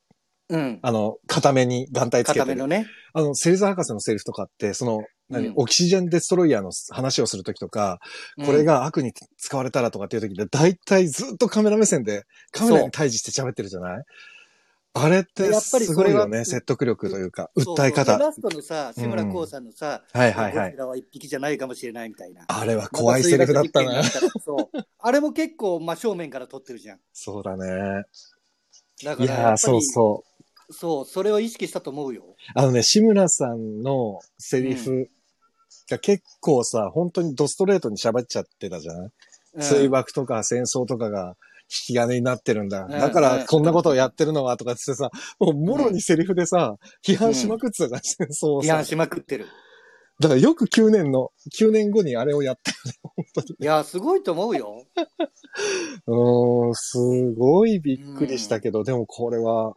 うん。
あの、片目に眼帯つけてる。
固めのね。
あの、芹沢博士のセリフとかって、その、何、
うん
オキシジェンデストロイヤーの話をするときとか、これが悪に使われたらとかっていうときで、大体ずっとカメラ目線で、カメラに対峙して喋ってるじゃない？あれってすごいよね。説得力というか、訴え方。
でラストのさ、志村こうさんのさ、
はいはいはい
ゴジ。ラは一匹じゃないかもしれないみたいな。
あれは怖いセリフだったな。
そう。あれも結構真正面から撮ってるじゃん。
そうだね。
だから
そうそう。
そう、それを意識したと思うよ。
あのね、志村さんのセリフが結構さ、本当にドストレートに喋っちゃってたじゃない、
うん
水爆とか戦争とかが引き金になってるんだ。
ん
だからこんなことをやってるのはとかってさ、もうもろにセリフでさ、批判しまくってたじゃん、戦争をさ
批判。しまくってる。
だからよく9年の、9年後にあれをやったよね、本当に。
いや、すごいと思うよ。
うーん、すごいびっくりしたけど、でもこれは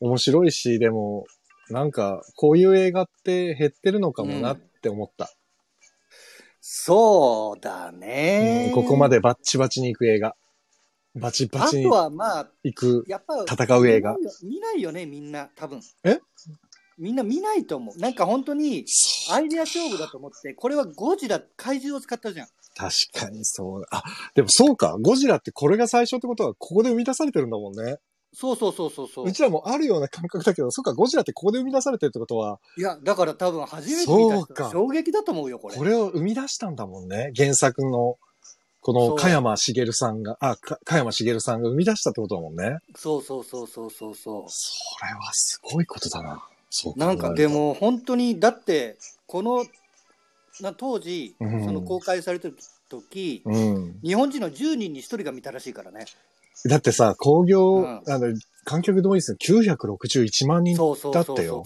面白いし、でも、なんか、こういう映画って減ってるのかもなって思った。
そうだ
う
ね
ん。ここまでバッチバチに行く映画。バチバチに
あとはまあ、
行く。
やっぱ
戦う映画
見ないよね、みんな、多分。
え？
みんな見ないと思う。なんか本当に、アイデア勝負だと思って、これはゴジラ、怪獣を使ったじゃん。
確かにそう。あ、でもそうか。ゴジラってこれが最初ってことは、ここで生み出されてるんだもんね。
そうそうそうそうそう
う。ちらもあるような感覚だけど、そうか、ゴジラってここで生み出されてるってことは、
いや、だから多分初めて見た人衝撃だと思うよ、これ。
これを生み出したんだもんね。原作の、この加山茂さんが、あ、か加山茂さんが生み出したってことだもんね。
そうそうそうそうそうそ
それはすごいことだな。そう
う。なんかで、も本当に、だって、この、な当時、
うん
その公開されてる時、
うん。
日本人の10人に1人が見たらしいからね。
だってさ、興行、
うん
あの、観客動員数961万人だってよ。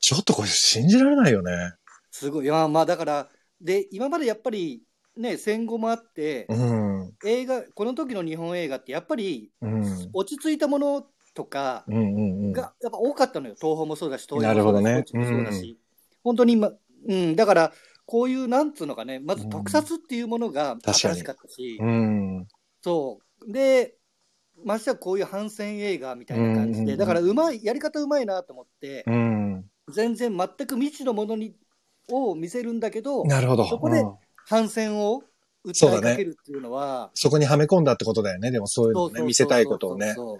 ちょっとこれ信じられないよね。
すごい。いや、まあだから、で、今までやっぱり、ね、戦後もあって、
うん。
映画、この時の日本映画ってやっぱり
うん。
落ち着いたものとか。がやっぱ多かったのよ。東宝もそうだし、東
な
映
るほどね
もそうだし、こっちもそうだし。本当に今、うん、だから、こういう、なんつうのかね、まず特撮っていうものが新しかったし、
うん。
そう。で、ましてはこういう反戦映画みたいな感じで、だからうまい、やり方うまいなと思って、
うん。
全然全く未知のものにを見せるんだけど、
なるほど。
そこで
うん
反戦を訴えかけるっていうのは、
そこにはめ込んだってことだよね。でもそういうのね、見せたいことをね。
そう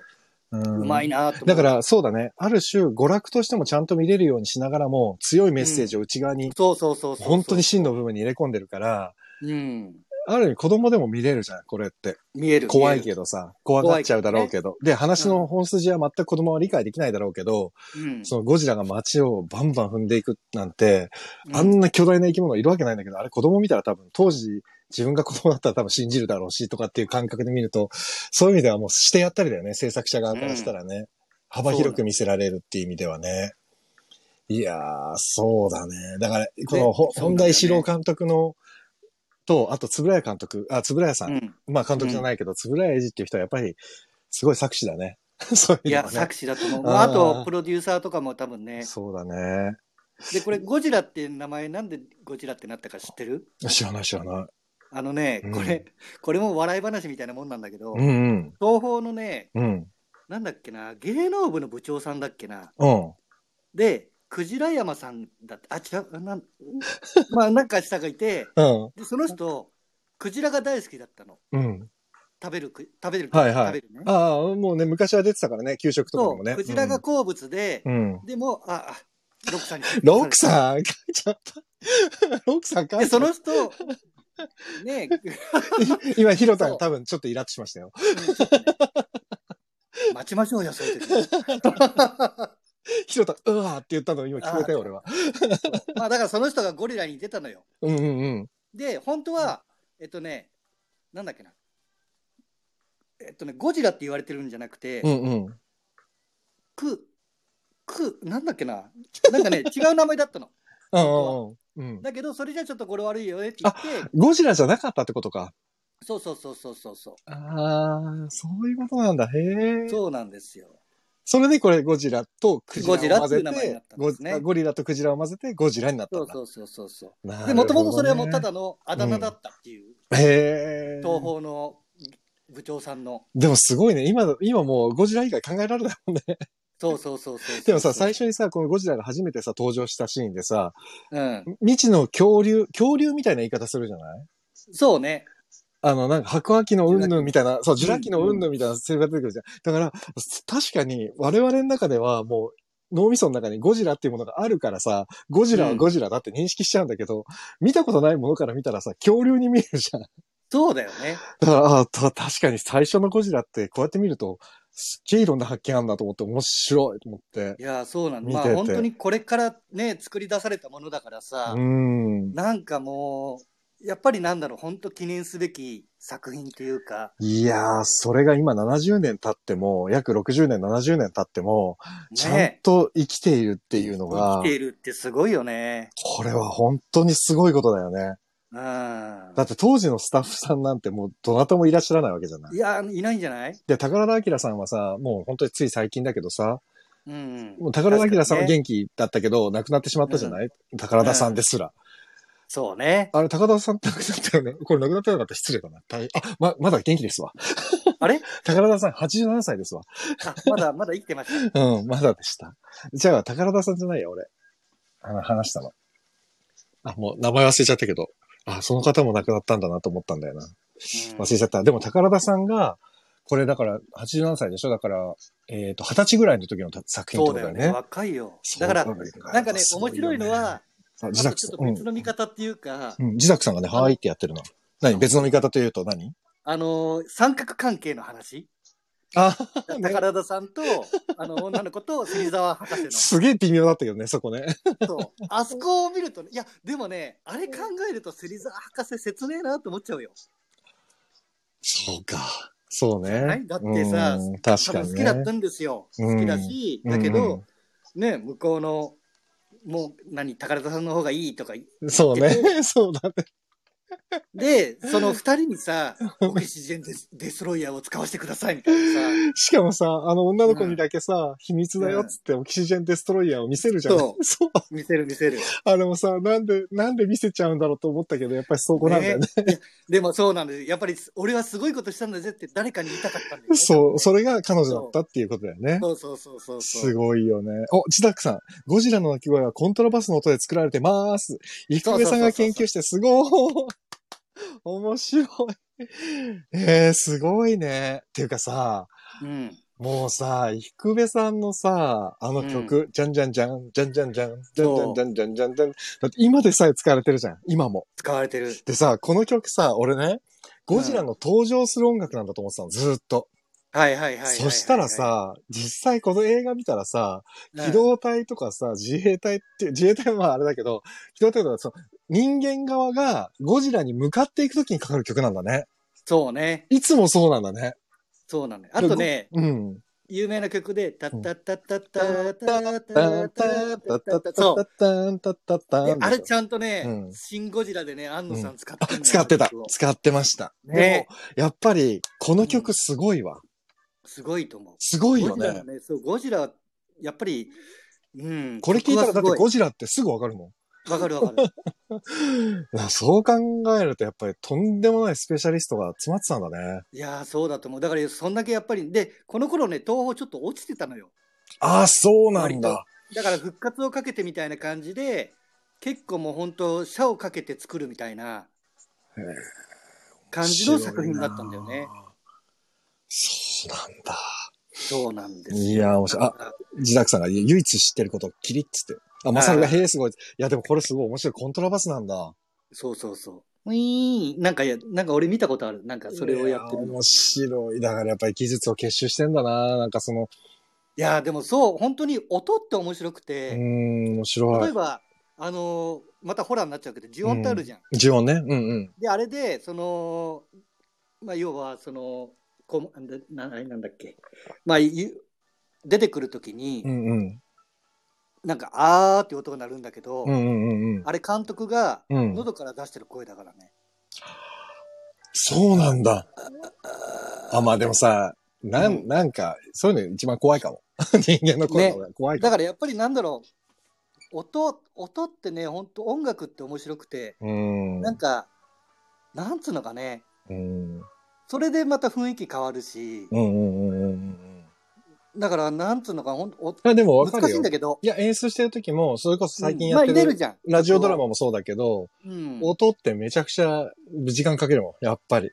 うん
うまいな
だから、そうだね。ある種、娯楽としてもちゃんと見れるようにしながらも、強いメッセージを内側に、
そうそうそうそう。
本当に真の部分に入れ込んでるから、
うん。
ある意味子供でも見れるじゃん、これって。
見える。
怖い
ど。
けどさ、怖がっちゃうだろうけど。で、話の本筋は全く子供は理解できないだろうけど、
うん。
そのゴジラが街をバンバン踏んでいくなんて、
うん
あんな巨大な生き物いるわけないんだけど、あれ子供見たら多分、当時、自分が子供だったら多分信じるだろうし、とかっていう感覚で見ると、そういう意味ではもうしてやったりだよね、制作者側からしたらね。幅広く見せられるっていう意味ではね。いやー、そうだね。だから、この
ね
本田一郎監督の、と、あと、つぶらや監督、あ、つぶらやさん。
うん。
まあ、監督じゃないけど、つぶらやエイジっていう人はやっぱり、すごい作詞だね。そういう
いや。作詞だと思う。
あー
あと、プロデューサーとかも多分ね。
そうだね。
で、これ、ゴジラって名前、なんでゴジラってなったか知ってる？
知らない知らない。
あのね、
うん
これ、これも笑い話みたいなもんなんだけど、
うんうん。
東宝のね、
うん。
なんだっけな、芸能部の部長さんだっけな。
うん。
で、クジラ山さんだって、あ、違う、なん、まあ、なんか下がいて、
うん。
で、その人、クジラが大好きだったの。
うん。
食べるく、食べる、
はいはい
食べるね。
ああ、もうね、昔は出てたからね、給食とか
そう、
もね。
クジラが好物で、
うん。うん。
でも、あ、あ、ロックさんに。
ロックさん、書いちゃった。ロックさん書い
で、
ちゃった。
その人、ね、
今、ヒロタが多分ちょっとイラッとしましたよ。
うんちょっとね待ちましょうよ、そういう時。
ヒロタ、うわーって言ったの今聞こえたよ、俺は。
まあ、だからその人がゴリラに出たのよ。
うんうんうん。
で、本当は、えっとね、なんだっけな。えっとね、ゴジラって言われてるんじゃなくて、
うんうん。
く、く、なんだっけな。なんかね、違う名前だったの。
うんうんうん。
だけど、それじゃちょっと語呂悪いよねって言って、
ゴジラじゃなかったってことか。
そうそうそうそうそうそう。
ああ、そういうことなんだ。へえ。
そうなんですよ。
それでこれゴジラとクジラを混ぜ
ゴジラ
ゴゴリラとクジラを混ぜてゴジラになったんだ。
そうそうそうそう
ね
で、もともとそれはもうただのあだ名だったっていう、
へえ。
東宝の部長さんの。
でもすごいね。今、今もうゴジラ以外考えられないもんね。
そうそうそうそうそう。
でもさ、最初にさ、このゴジラが初めてさ、登場したシーンでさ、
うん。
未知の恐竜、恐竜みたいな言い方するじゃない？
そうね。
あの、なんか白亜紀のうんぬんみたいな、そう、ジュラ紀のうんぬんみたいなセリフが出てくるじゃん。だから、確かに我々の中ではもう、脳みその中にゴジラっていうものがあるからさ、ゴジラはゴジラだって認識しちゃうんだけど、見たことないものから見たらさ、恐竜に見えるじゃん。
そうだよね。
だから、ああ、た確かに最初のゴジラってこうやって見ると、すっげえいろんな発見あるんだと思って面白いと思って。
いや、そうなんだ。まあ本当にこれからね、作り出されたものだからさ
う、ん。
なんかもう、やっぱりなんだろう、本当記念すべき作品というか、
いやー、それが今70年経っても、約60年、70年経っても、ちゃん
ね、
と生きているっていうの
生
が
き、ているってすごいよね。
これは本当にすごいことだよね。
うん。
だって当時のスタッフさんなんてもうどなたもいらっしゃらないわけじゃない
いや、いないんじゃない？
で、宝田明さんはさ、もう本当につい最近だけどさ、
うん。
もう宝田明さんは元気だったけど、亡くなってしまったじゃない、宝田さんですら。
そうね。
あれ、高田さんって亡くなったよね？これ亡くなってなかったら失礼だな。大あ、ま、まだ元気ですわ。
あれ？
宝田さん87歳ですわ。
あまだ、まだ生きてました。
うん、まだでした。じゃあ、宝田さんじゃないよ、俺。あの、話したの。あ、もう名前忘れちゃったけど。あ、その方も亡くなったんだなと思ったんだよな。忘れちゃった。でも、宝田さんが、これだから、87歳でしょ？だから、えっ、と、20歳ぐらいの時の作品って
そうだよね。
ことだよね。
若いよ。だから、
ね
なんかね、面白いのは、
あ、
あ
自作さん。
とちょっと別の見方っていうか、
うん。うん、自作さんがね、はーいってやってるの。何？別の見方というと何？
あのー三角関係の話。
あ、ね
宝田さんと、あの、女の子と芹沢博士
すげえ微妙だったけどね、そこね。
の。そう。あそこを見るとね、いや、でもね、あれ考えると芹沢博士切ねえなって思っちゃうよ。
そうか。そうね。
はい？だってさ
うん確
多
かにね。
分好きだったんですよ。
うん
好きだし、
うん
だけど、ね、向こうの、もう、何、宝田さんの方がいいとか
そうね。そうだね。
で、その二人にさ、オキシジェンデスデストロイヤーを使わせてくださいみたいなさ、
しかもさ、あの女の子にだけさ、秘密だよっつってオキシジェンデストロイヤーを見せるじゃん。
そ
そう。
見せる見せる。
あれもさ、なんで、なんで見せちゃうんだろうと思ったけど、やっぱりそこなんだよね。
でもそうなんです。やっぱり、俺はすごいことしたんだぜって誰かに言いたかったんだよ、ね。
そう、それが彼女だったっていうことだよね。
そうそうそうそう。
すごいよね。お、ジダックさん。ゴジラの鳴き声はコントラバスの音で作られてます。伊福部さんが研究してすごい。面白い。えー、すごいね。っていうかさ、
うん。
もうさ、伊福部さんのさ、あの曲、じゃんじゃんじゃん、じゃんじゃんじゃん、じゃんじゃんじゃんじゃんじゃん。だって今でさえ使われてるじゃん。今も。
使われてる。
でさ、この曲さ、俺ね、ゴジラの登場する音楽なんだと思ってたの、ずーっと。
はいはいはいはいはい。
そしたらさ、実際この映画見たらさ、
うん、
機動隊とかさ、自衛隊って、自衛隊はまああれだけど、機動隊とかその人間側がゴジラに向かっていくときにかかる曲なんだね。
そうね。
いつもそうなんだね。
そうなんだよ。あとね、
うん。
有名な曲で、タッタッタッタッタッタ
タ
ッタ
ッタッ
ッタッタッタッタッタそう。
タッタッタ
あれちゃんとね、
うん
シン・ゴジラでね、安野さん使って
使ってた。使ってました。で
ね
も、やっぱり、この曲すごいわ。
すごいと思う。
すごいよね
ゴジラの。ね、そう、ゴジラ、やっぱり、うん。
これ聞いたらだってゴ
ジ
ジラってすぐわかるもん。
ラ。わかるわかる。
なそう考えるとやっぱりとんでもないスペシャリストが詰まってたんだね。
いやー、そうだと思う。だから、そんだけやっぱり、で、この頃ね、東宝ちょっと落ちてたのよ。
ああ、そうなんだ。
だから復活をかけてみたいな感じで、結構もう本当、社をかけて作るみたいな感じの作品だったんだよね。。
そうなんだ。
そうなんですよ。
いや、面白い。あ、自宅さんが唯一知ってること、キリッつって。あ、まさるが、へえ、すごい。いや、でもこれすごい面白い。コントラバスなんだ。
そうそうそう。ウィーン。なんかや、なんか俺見たことある。なんかそれをやってる
面白い。だからやっぱり技術を結集してんだな。なんかその、
いやーでもそう、本当に音って面白くて、
ん、面白い。
例えば、あのーまたホラーになっちゃうけど、呪音ってあるじゃん。
呪音ね。うんうん。
で、あれで、その、まあ、要は、その、こなななんだっけ。まあ、ゆ出てくるときに、
うんうん。
なんか、あーって音が鳴るんだけど、
うんうんうんうん。
あれ監督が
うん
喉から出してる声だからね。
そうなんだ。あ、まあでもさ、な
うん
ん、なんか、そういうの一番怖いかも。人間の声の方が怖いかも。
だからやっぱりなんだろう、音、音ってね、本当音楽って面白くて、
ん。
なんか、なんつうのかね、
うん。
それでまた雰囲気変わるし、
うんうんうんうんうん。
だからなんつうのか、ほんお
あ、でもわか
難
るよ。
しいんだけど、
いや、演出してる時も、それこそ最近
うんまあ
やってる、
入れるじゃん。
ラジオドラマもそうだけど、
うん、
音ってめちゃくちゃ時間かけるもん、やっぱり。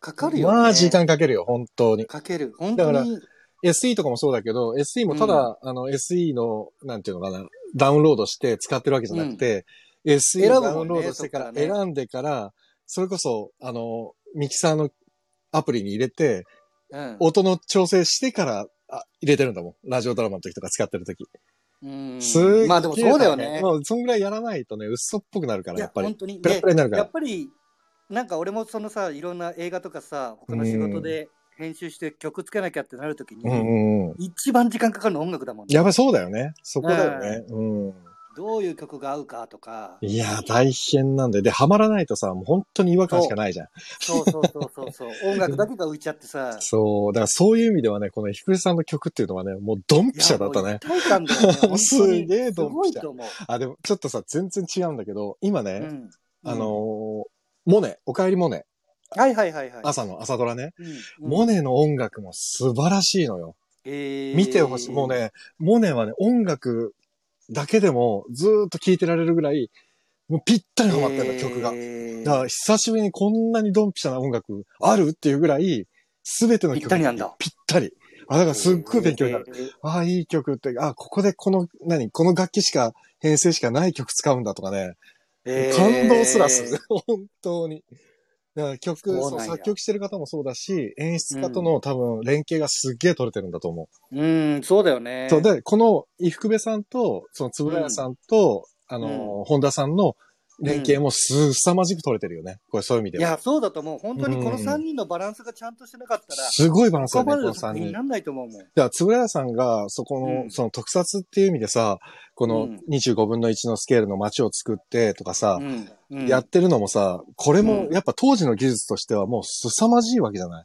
かかるよね。
まあ時間かけるよ、本当に。
かける。本当
だ
に。
SE とかもそうだけど、SE もただ、あの、SE の、なんていうのかな、ダウンロードして使ってるわけじゃなくて、SE
選ぶもんね
ダウンロードしてから、
そっからね
選んでから、それこそ、あの、ミキサーのアプリに入れて、
うん
音の調整してから、あ入れてるんだもん。ラジオドラマの時とか使ってる時。
うんまあでもそうだよね。
もう、そんぐらいやらないとね、嘘っぽくなるから、
いや
やっ、ぱり。
本当に。
ペラ
で
ペラになるから
やっ。ぱり、なんか俺もそのさ、いろんな映画とかさ、他の仕事で編集して曲つけなきゃってなるときに、
うんうんうん。
一番時間かかるの音楽だもんね。
やばい、そうだよね。そこだよね。うん。
どういう曲が合うかとか。
いやー、大変なんだよ。で、ハマらないとさ、もう本当に違和感しかないじゃん。
そうそうそうそうそう。音楽だけが浮いちゃってさ。
そう。だからそういう意味ではね、このひくりさんの曲っていうのはね、もうドンピシャだったね。
一体感だよね。
すげえドンピシャ。あ、でもちょっとさ、全然違うんだけど、今ね、
うん
あのーモネ、おかえりモネ、
はいはいはいはい。
朝の朝ドラね、
うん、
モネの音楽も素晴らしいのよ。
えー
見てほしい。もう。ね、モネはね、音楽だけでもずーっと聴いてられるぐらい、もうぴったりハマってるの、曲が。
えー
だから久しぶりにこんなにドンピシャな音楽あるっていうぐらい、すべての曲
ぴったりなんだ
ぴったり。あ、だからすっごい勉強になる。
えー
ああ、いい曲って、あここでこの、何、この楽器しか、編成しかない曲使うんだとかね、
えー
感動すらする。本当に。だから曲、
そう
作曲してる方もそうだし、演出家との多分連携がすっげえ取れてるんだと思う。
うん、そうだよね。
そう、で、この伊福部さんと、その円谷さんと、あの、本田さんの連携もすさまじく取れてるよね。これそういう意味では。
いや、そうだと思う。本当にこの
うん
3人のバランスがちゃんとしてなかったら、
すごいバランスだ
ここ
ね、この3人
までの作品にな。らないと思うもん。
だから、つぶらやさんが、そこの、
うん
その特撮っていう意味でさ、この
うん
25分の1のスケールの街を作ってとかさ、
うんうん
やってるのもさ、これも
うん
やっぱ当時の技術としてはもう凄まじいわけじゃない？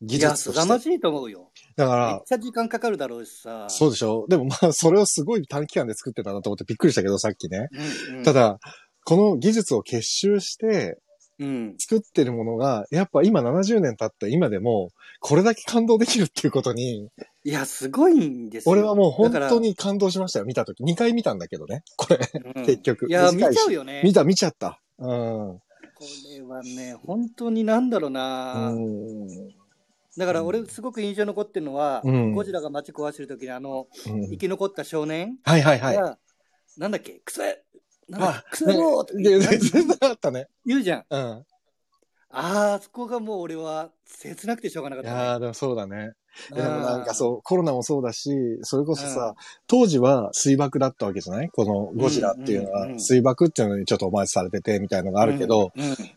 技
いや、
術として。
凄まじいと思うよ。
だか
めっ
ら、
ちゃ時間かかるだろうしさ。
そうでしょ？でもまあ、それをすごい短期間で作ってたなと思ってびっくりしたけど、さっきね。
うんうん
た、だ、この技術を結集して
うん。
作ってるものが、やっぱ今70年経った今でも、これだけ感動できるっていうことに、
いや、すごいんですよ。
俺はもう本当に感動しましたよ、見たとき。2回見たんだけどね、これ。
うん
結局
いや、見ちゃうよね。
見た、見ちゃった。うん。
これはね、本当になんだろうな。
うん。
だから俺すごく印象に残ってるのは、
うん
ゴジラが街壊してる時にあの、
うん
生き残った少年
はいはいはい。
が、なんだっけ、クソなんだっ
あ
け、クソ野郎とか
ね
言
ったね。
言うじゃん。
うん。
あーそこがもう俺は切なくてしょうがなかった、ね。
いやーでもそうだね。でもなんか
う
そう、コロナもそうだし、それこそさ、当時は水爆だったわけじゃない？このゴジラっていうのは。水爆っていうのにちょっとオマージュされててみたいのがあるけど、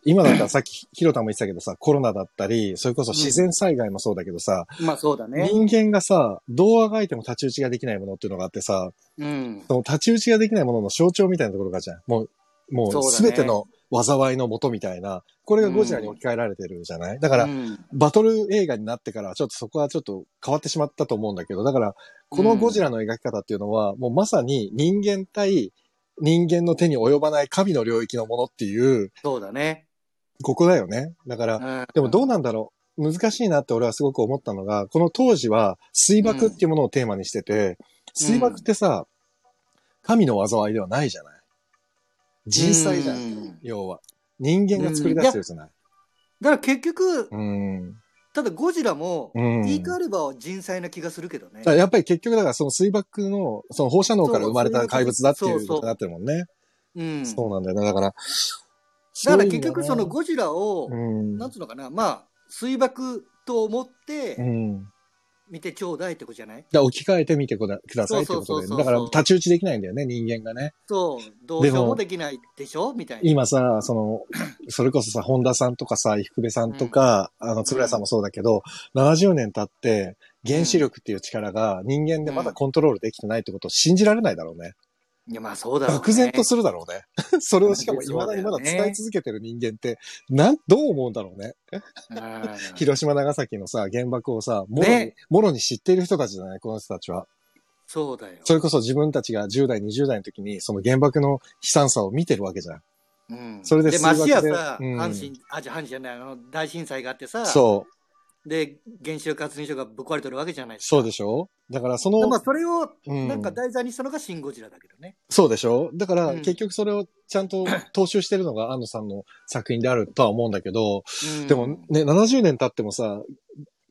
今だったらさっきヒロタも言ってたけどさ、コロナだったり、それこそ自然災害もそうだけどさ、
まあそうだね。
人間がさ、どうあがいても太刀打ちができないものっていうのがあってさ、
うん。
その太刀打ちができないものの象徴みたいなところがじゃん。もう、もうすべての災いのもとみたいな、これがゴジラに置き換えられてるじゃない、だから、
うん
バトル映画になってから、ちょっとそこはちょっと変わってしまったと思うんだけど、だから、このゴジラの描き方っていうのは、もうまさに人間対人間の手に及ばない神の領域のものっていう、
そうだね。
ここだよね。だから、
うん
でもどうなんだろう？難しいなって俺はすごく思ったのが、この当時は水爆っていうものをテーマにしてて、水爆ってさ、神の災いではないじゃない？人災じゃん。
うん
要は。人間が作り出してるじゃない。
だから結局、
うん。
ただゴジラも、
うん。
言い換えれば人災な気がするけどね
やっぱり結局だからその水爆の、その放射能から生まれた怪物だっていうことになってるもんね。
うん。
そうなんだよね。だから、
だから結局そのゴジラを、
うん。
なんつうのかな、まあ、水爆と思って
うん。
見てちょうだいってことじゃない、
だ置き換えてみてくだくださいってことで。だから太刀打ちできないんだよね、人間がね。
そう、どうしようもできないでしょ？みたいな。
今さ、その、それこそさ、本田さんとかさ、伊福部さんとか、あの、つぶらやさんもそうだけど、70年経って、原子力っていう力が人間でまだコントロールできてないってことを信じられないだろうね。
いや、まあそうだね。
漠然とするだろうね。それをしかも
そうだ
にまだ伝え続けてる人間って、なん、どう思うんだろうね。
うん
広島、長崎のさ、原爆をさ、もろに、
ね
もろに知っている人たちじゃない？この人たちは。
そうだよ。
それこそ自分たちが10代、20代の時に、その原爆の悲惨さを見てるわけじゃん。
うん
それで
で、ましや
数学で
さ、
うん
阪神、あ、じゃあ阪神じゃない、あの、大震災があってさ、
そ
で、原子力発電所がぶっ壊れてるわけじゃないです
う。
か。
そうでしょ？だからその、
でまあ、それを、
うん
なんか題材にしたのがシン・ゴジラだけどね。
そうでしょ？だから、
うん
結局それをちゃんと 踏襲してるのが安野さんの作品であるとは思うんだけど、
うん
でもね、70年経ってもさ、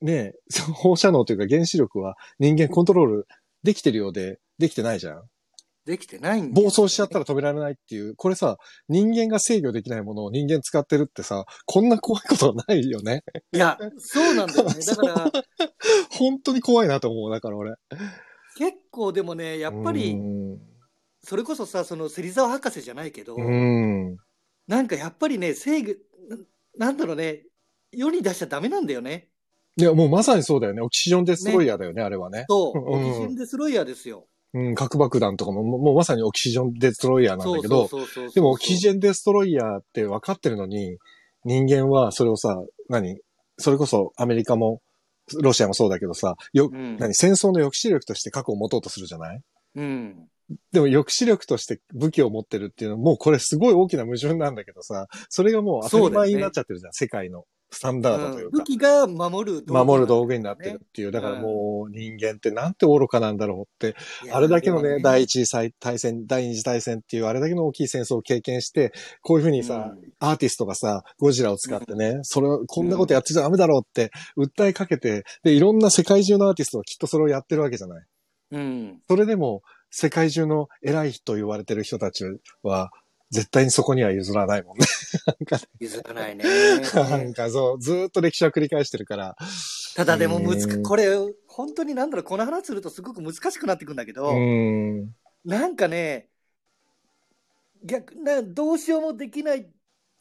ね、放射能というか原子力は人間コントロールできてるようで、できてないじゃん。
できてないんだよ
暴走しちゃったら止められないっていう、これさ、人間が制御できないものを人間使ってるってさ、こんな怖いことはないよね。
いや、そうなんだよね。だから、
本当に怖いなと思う。だから俺。
結構でもね、やっぱ
う
り、
ん。
それこそさ、その芹沢博士じゃないけど、
うん。
なんかやっぱりね、制御、ななんだろうね、世に出しちゃダメなんだよね。
いや、もうまさにそうだよね。オキシジョンデストロイヤーだよね、あれはね。
そう、
うん
オキシンデスロイヤーですよ。
うん、核爆弾とかも、もうまさにオキシジョンデストロイヤーなんだけど。でもオキシジョンデストロイヤーって分かってるのに、人間はそれをさ、何それこそアメリカも、ロシアもそうだけどさ、よ、
うん
何戦争の抑止力として核を持とうとするじゃない？
うん。
でも抑止力として武器を持ってるっていうのは、もうこれすごい大きな矛盾なんだけどさ、それがもう当たり前になっちゃってるじゃん、世界のスタンダードというか。
武器が守る道具
守る道具になってるっていう。だからもう人間ってなんて愚かなんだろうって。あれだけのね、第一次大戦、第二次大戦っていうあれだけの大きい戦争を経験して、こういうふうにさ、
うん
アーティストがさ、ゴジラを使ってね、それを、こんなことやってちゃダメだろうって訴えかけて、で、いろんな世界中のアーティストがきっとそれをやってるわけじゃない。
うん。
それでも、世界中の偉い人言われてる人たちは、絶対にそこには譲らないもんね。なんかね、
譲らないね。
なんかそう、ずーっと歴史は繰り返してるから。
ただでもむず
うん
これ、本当になんだろう、この話するとすごく難しくなってくんだけど、
うん。
なんかね、逆な、どうしようもできないこ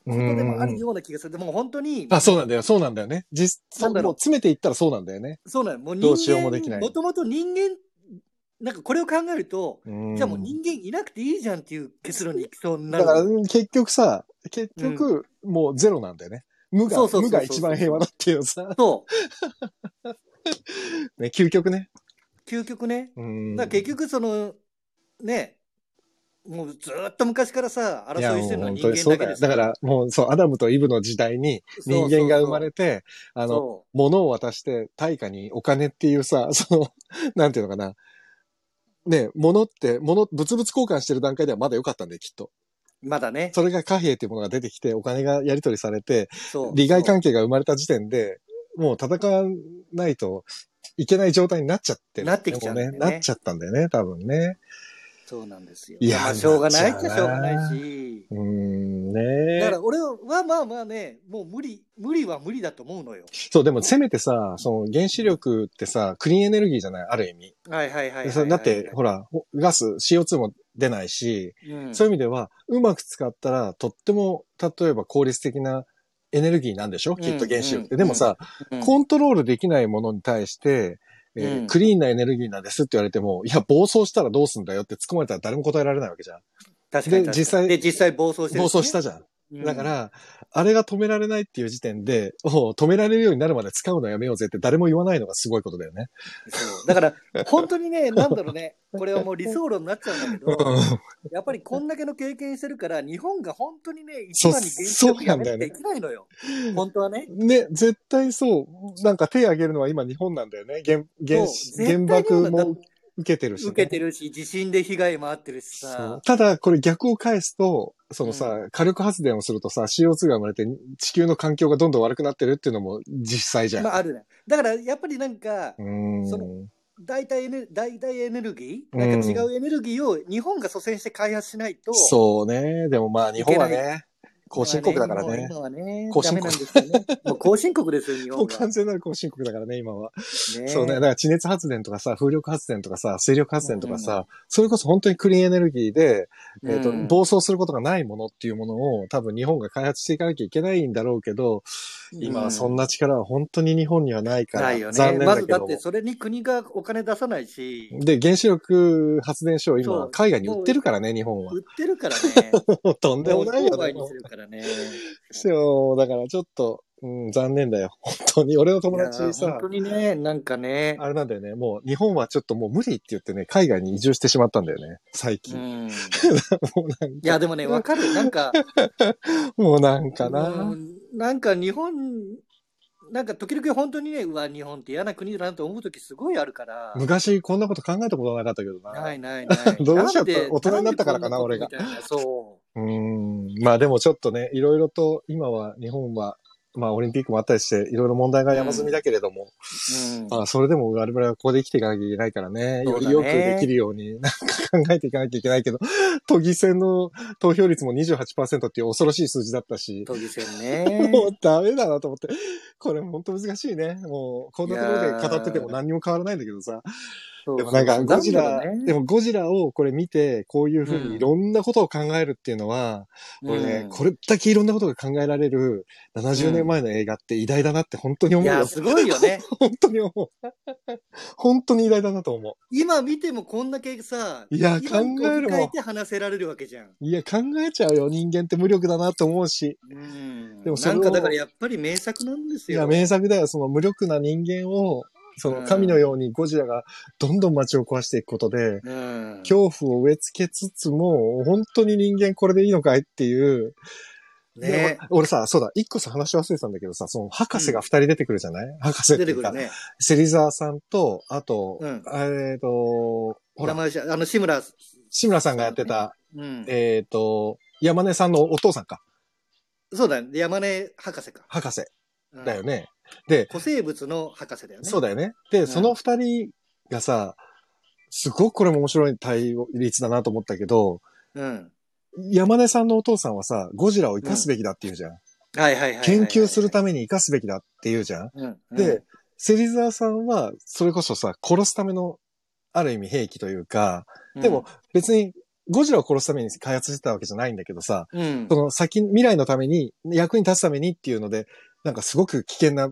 とでもあるような気がする。でも本当に、
あ、そうなんだよ、そうなんだよね。実際、
なんだろう
もう詰めていったらそうなんだよね。
そうなの。もう人間、
どうしようもできない
もともと人間、なんかこれを考えると、
うん
じゃあもう人間いなくていいじゃんっていう結論に行きそうになる。
だから、うん結局さ、結局、もうゼロなんだよね。無が、無が一番平和だっていうさ、
そう。
ね、究極ね。
究極ね。
うん。
だ結局その、ね、もうずーっと昔からさ、争いしてるのは人。間だけです
だから、もう、そう、アダムとイブの時代に人間が生まれて、あの、
そ
物を渡して対価にお金っていうさ、その、なんていうのかな。ね、物って、物、物々交換してる段階ではまだ良かったんだよ、きっと。
うまだね。
それが貨幣っていうものが出てきて、お金がやり取りされて。利害関係が生まれた時点で、もう戦わないといけない状態になっちゃってる
なってきちゃうね
もなっちゃったんだよね、多分ね。
そうなんですよ。
いや
まあしょうがないっちゃしょうがないし。
うーん、ね
だから俺はまあまあね、もう無理、無理は無理だと思うのよ。
そう、でもせめてさ、その原子力ってさ、クリーンエネルギーじゃない、ある意味。
はいはいはいはい
だって、ほら、ほガス、CO2 も出ないし、
うん、
そういう意味では、うまく使ったら、とっても、例えば効率的なエネルギーなんでしょ？きっと原子力って。
うん
でもさ、
うん
コントロールできないものに対して、えー
うん。
クリーンなエネルギーなんですって言われても、いや、暴走したらどうすんだよって突っ込まれたら誰も答えられないわけじゃん。
確かに確かに。
で実際
で、実際暴走してるね、
走したじゃん。だか、ら、あれが止められないっていう時点で、止められるようになるまで使うのやめようぜって誰も言わないのがすごいことだよね。
だから、本当にね、なんだろうね、これはもう理想論になっちゃうんだけど、やっぱりこんだけの経験してるから、日本が本当にね、一番に原子力やめなきないのよ。本当はね。
ね、絶対そう。なんか手挙げるのは今日本なんだよね。原、原原爆も受けてるし、ね。
受けてるし、地震で被害もあってるしさ。
ただ、これ逆を返すと、そのさ、火力発電をするとさ、CO2 が生まれて地球の環境がどんどん悪くなってるっていうのも実際じゃん。
まあ、あるね。だから、やっぱりなんか、
うーん。
その代替エネ代替エネルギー？
うん
なんか違うエネルギーを日本が率先して開発しないと。
そうね。でもまあ日本はね、後進国だからね。
今はね、
後進国
ダメなんですよね。もう後進国ですよ、日
も
本
完全なる後進国だからね、今は。
ね
そうね。だから地熱発電とかさ、風力発電とかさ、水力発電とかさ、それこそ本当にクリーンエネルギーで、えっ、と、
うん
暴走することがないものっていうものを多分日本が開発していかなきゃいけないんだろうけど、今はそんな力は本当に日本にはないから、
ないよね。
残念だけども。
まずだってそれに国がお金出さないし、
で、原子力発電所を今海外に売ってるからね、日本は
売。ってるからね。
とんでもないよね
商売。にするからね。
そう、だからちょっと、うん、残念だよ。本当に。俺の友達さ
本、当にね、なんかね。
あれなんだよね。もう日本はちょっともう無理って言ってね、海外に移住してしまったんだよね。最
う
近。
ん。い
もうなんか、
や、でもね、わかる。なんか、
もうなんか
う
な。
んなんか日本、なんか時々本当にね、うわ、日本って嫌な国だなと思う時すごいあるから。
昔こんなこと考えたことなかったけどな。
ないないない。
どうしちゃっ大人になったからかな俺が
そう
ーん。まあでもちょっとね、いろいろと今は日本は、まあオリンピックもあったりして、いろいろ問題が山積みだけれども、
う。うん。
まあそれでも我々はここで生きていかなきゃいけないからね、
ね
りよくできるようになんか考えていかなきゃいけないけど、都議選の投票率も28%っていう恐ろしい数字だったし、
都議選ね。
もうダメだなと思って、これ本当難しいね。もうこんなところで語ってても何にも変わらないんだけどさ、でもなんかゴジラ、
ね
でもゴジラをこれ見て、こういうふうにいろんなことを考えるっていうのは、俺ね、
うん
これだけいろんなことが考えられる70年前の映画って偉大だなって本当に思よ
いうや、。すごいよね。
本当に思う。本当に偉大だなと思
今見てもこんだけさ、
いや
今
考えるもん
て話せられるわけじゃん。
う。いや、考えちゃうよ。人間って無力だなって思うし。
うん。
でも
なんかだからやっぱり名作なんですよ。
いや、名作だよ。その無力な人間を、その神のようにゴジラがどんどん街を壊していくことで、
うん。
恐怖を植え付けつつも、本当に人間これでいいのかいっていう。
ね
俺さ、そうだ、一個さ話し忘れてたんだけどさ、その博士が二人出てくるじゃない、博士っていうか、
出てくるね。
芹沢さんと、あと、
うん
えっ、と、ほら、
あの、志村、
志村さんがやってた、
うん。
えっ、と、山根さんのお父さんか、
そうだね。山根博士か。
博士
うん
だよね。で、
古生物の博士だよね。
そうだよね。で、
ん
その二人がさ、すごくこれも面白い対立だなと思ったけど、
うん。
山根さんのお父さんはさ、ゴジラを生かすべきだって言うじゃん。
はいはいはいはい。
研究するた
め。
めに生かすべきだって言うじゃん。
うん。
で、芹沢さんは、それこそさ、殺すための、ある意味兵器というか、
うん、
でも別にゴジラを殺すために開発してたわけじゃないんだけどさ、
うん
そ。の先、未来のために、役に立つためにっていうので、なんかすごく危険な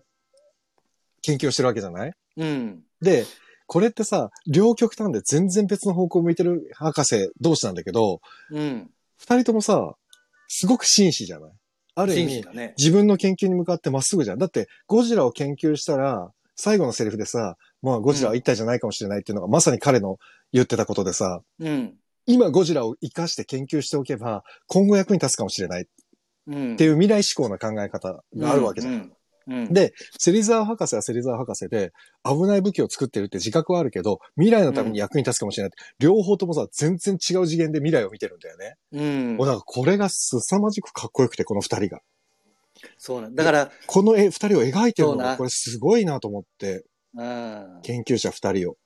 研究をしてるわけじゃない？
うん。
で、これってさ、両極端で全然別の方向を向いてる博士同士なんだけど、
うん。
二人ともさ、すごく紳士じゃない？ある意味、
ね。
自分の研究に向かってまっすぐじゃん。だって、ゴジラを研究したら、最後のセリフでさ、まあゴジラは一体じゃないかもしれないっていうのが、まさに彼の言ってたことでさ、
うん。
今ゴジラを活かして研究しておけば、今後役に立つかもしれないっ
うん。
ていう未来志向な考え方があるわけじゃん。
うん。うん。
で、芹沢博士は芹沢博士で、危ない武器を作ってるって自覚はあるけど、未来のために役に立つかもしれないって、両方ともさ、全然違う次元で未来を見てるんだよね。
うん
もう。だからこれが凄まじくかっこよくて、この二人が。
そうなんだから、
この絵、二人を描いてるのが、これすごいなと思って、
うん。
研究者二人を。うん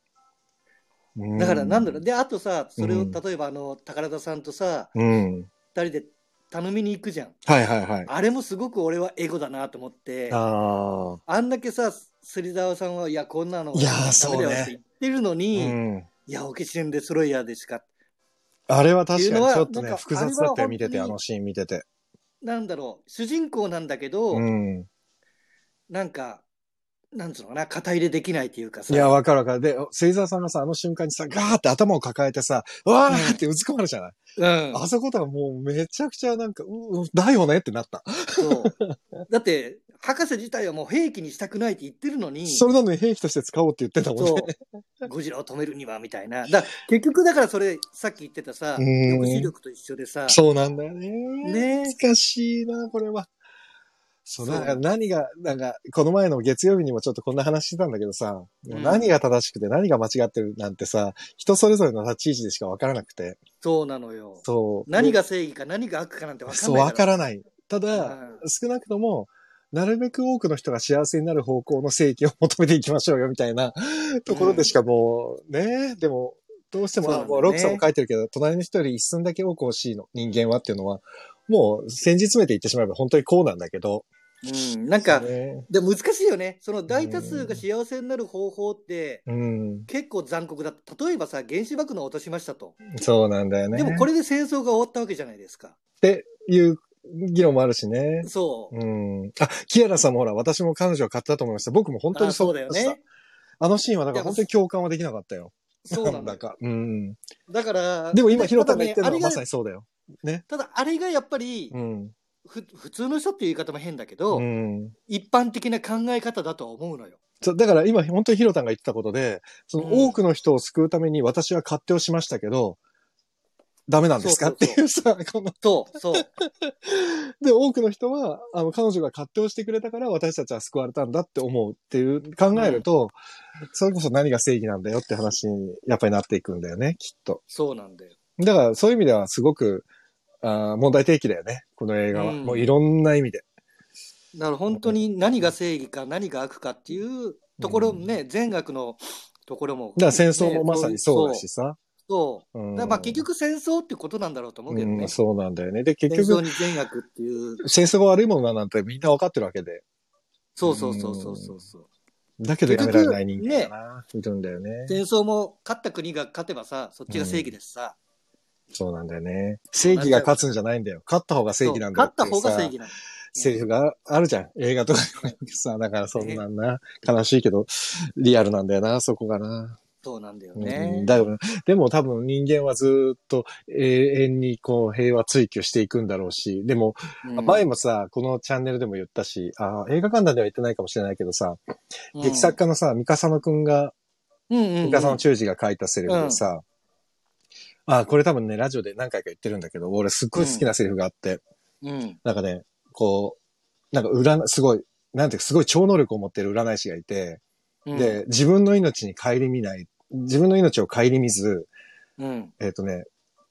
だからなんだろう。で、あとさ、それを
うん
例えばあの、宝田さんとさ、
うん。
二人で頼みに行くじゃん。
はいはいはい。
あれもすごく俺はエゴだなと思って、
あ
あんだけさ、芹沢さんは、いや、こんなの、
いやそうね
って言ってるの
あ。
に、
うん。
いや、オキシエンデストロイヤーでしか、
あれは確かにちょっとね、複雑だったよ、見てて、
あ
のシーン見てて。
なんだろう、主人公なんだけど、
うん。
なんか、なんつうのかな、肩入れできないっていうかさ、
いや、わかるわかる。で、芹沢さんがさ、あの瞬間にさ、ガーって頭を抱えてさ、わーってうずくまるじゃない、
うん、
あそことはもうめちゃくちゃなんか、う、うだよねってなった。
そう。だって、博士自体はもう兵器にしたくないって言ってるのに、
それなのに兵器として使おうって言ってたもんね。
そう、ゴジラを止めるにはみたいな。だ結局だからそれ、さっき言ってたさ、
うん
抑止力と一緒でさ、
そうなんだよね。
ね
難しいな、これは。そう、
そう
なんか何が、なんか、この前の月曜日にもちょっとこんな話してたんだけどさ、
うん
何が正しくて何が間違ってるなんてさ、人それぞれの立ち位置でしかわからなくて。
そうなのよ。
そう。
何が正義か何が悪かなんて分かん
そう、
ない
わからない。ただ、
うん
少なくとも、なるべく多くの人が幸せになる方向の正義を求めていきましょうよ、みたいな ところでしかもう、ね、でも、どうしても、
ね
もうロックさんも書いてるけど、隣の人より一寸だけ多く欲しいの、人間はっていうのは、もう、先日めて言ってしまえば本当にこうなんだけど、
うん、なんか、
ね、
でも難しいよね。その大多数が幸せになる方法って、
うん、
結構残酷だった。例えばさ、原子爆弾を落としましたと。
そうなんだよね。
でもこれで戦争が終わったわけじゃないですか。
っていう議論もあるしね。
そう。
うん。あ、キアラさんもほら、私も彼女を買ったと思いました。僕も本当に
あそうだよね。
あのシーンはだから本当に共感はできなかったよ。
そうなんだ
だ。か。うん。
だから、
でも今、
た
ヒロタが言ってるのはまさにそうだよ。ね。
ただ、あれがやっぱり、
うん。
ふ普通の人っていう言い方も変だけど、
うん。
一般的な考え方だとは思うのよ。
そうだから今、本当にヒロタンが言ってたことで、その
うん
多くの人を救うために私は勝手をしましたけど、ダメなんですかっていうさ、この、
そう、そう。
で、多くの人は、あの、彼女が勝手をしてくれたから私たちは救われたんだって思うっていう、考えると、それこそ何が正義なんだよって話に、やっぱりなっていくんだよね、きっと。
そうなんだよ。
だから、そういう意味ではすごく、あー問題提起だよね、この映画は。
うん
もういろんな意味で。
だから本当に何が正義か何が悪かっていうところね、善悪のところも。
だから戦争もまさにそうだしさ。
そう。
うん
だまあ結局戦争ってことなんだろうと思うけどね。
うん、そうなんだよね。で、結
戦争
局、
に善悪っていう。
戦争が悪いものだなんてみんな分かってるわけで。
そうそうそうそうそうそう。
だけどやめられない人間だな。いるんだよね。
戦争も勝った国が勝てばさ、そっちが正義ですさ。
そうなんだよね。正義が勝つんじゃないんだよ。勝った方が正義なんだよ
勝った方が正
義
義なんだ。
セリフがあるじゃん。映画とかにもさ、だからそんなんな。悲しいけど、リアルなんだよな、そこがな。
そうなんだよ
う
ね
ん。だからでも多分人間はずっと永遠にこう平和追求していくんだろうし、でも
うん
前もさ、このチャンネルでも言ったし、あ映画館では言ってないかもしれないけどさ、
うん
劇作家のさ、三笠野くんが、
うんうんうん
三笠野忠治が書いたセリフでさ、あこれ多分ね、ラジオで何回か言ってるんだけど、俺すっごい好きなセリフがあって、
うん。
なんかね、こう、なんか占、すごい、なんていうか、すごい超能力を持ってる占い師がいて、
うん、
で、自分の命に顧みない、自分の命を顧みず、
うん。
えっ、とね、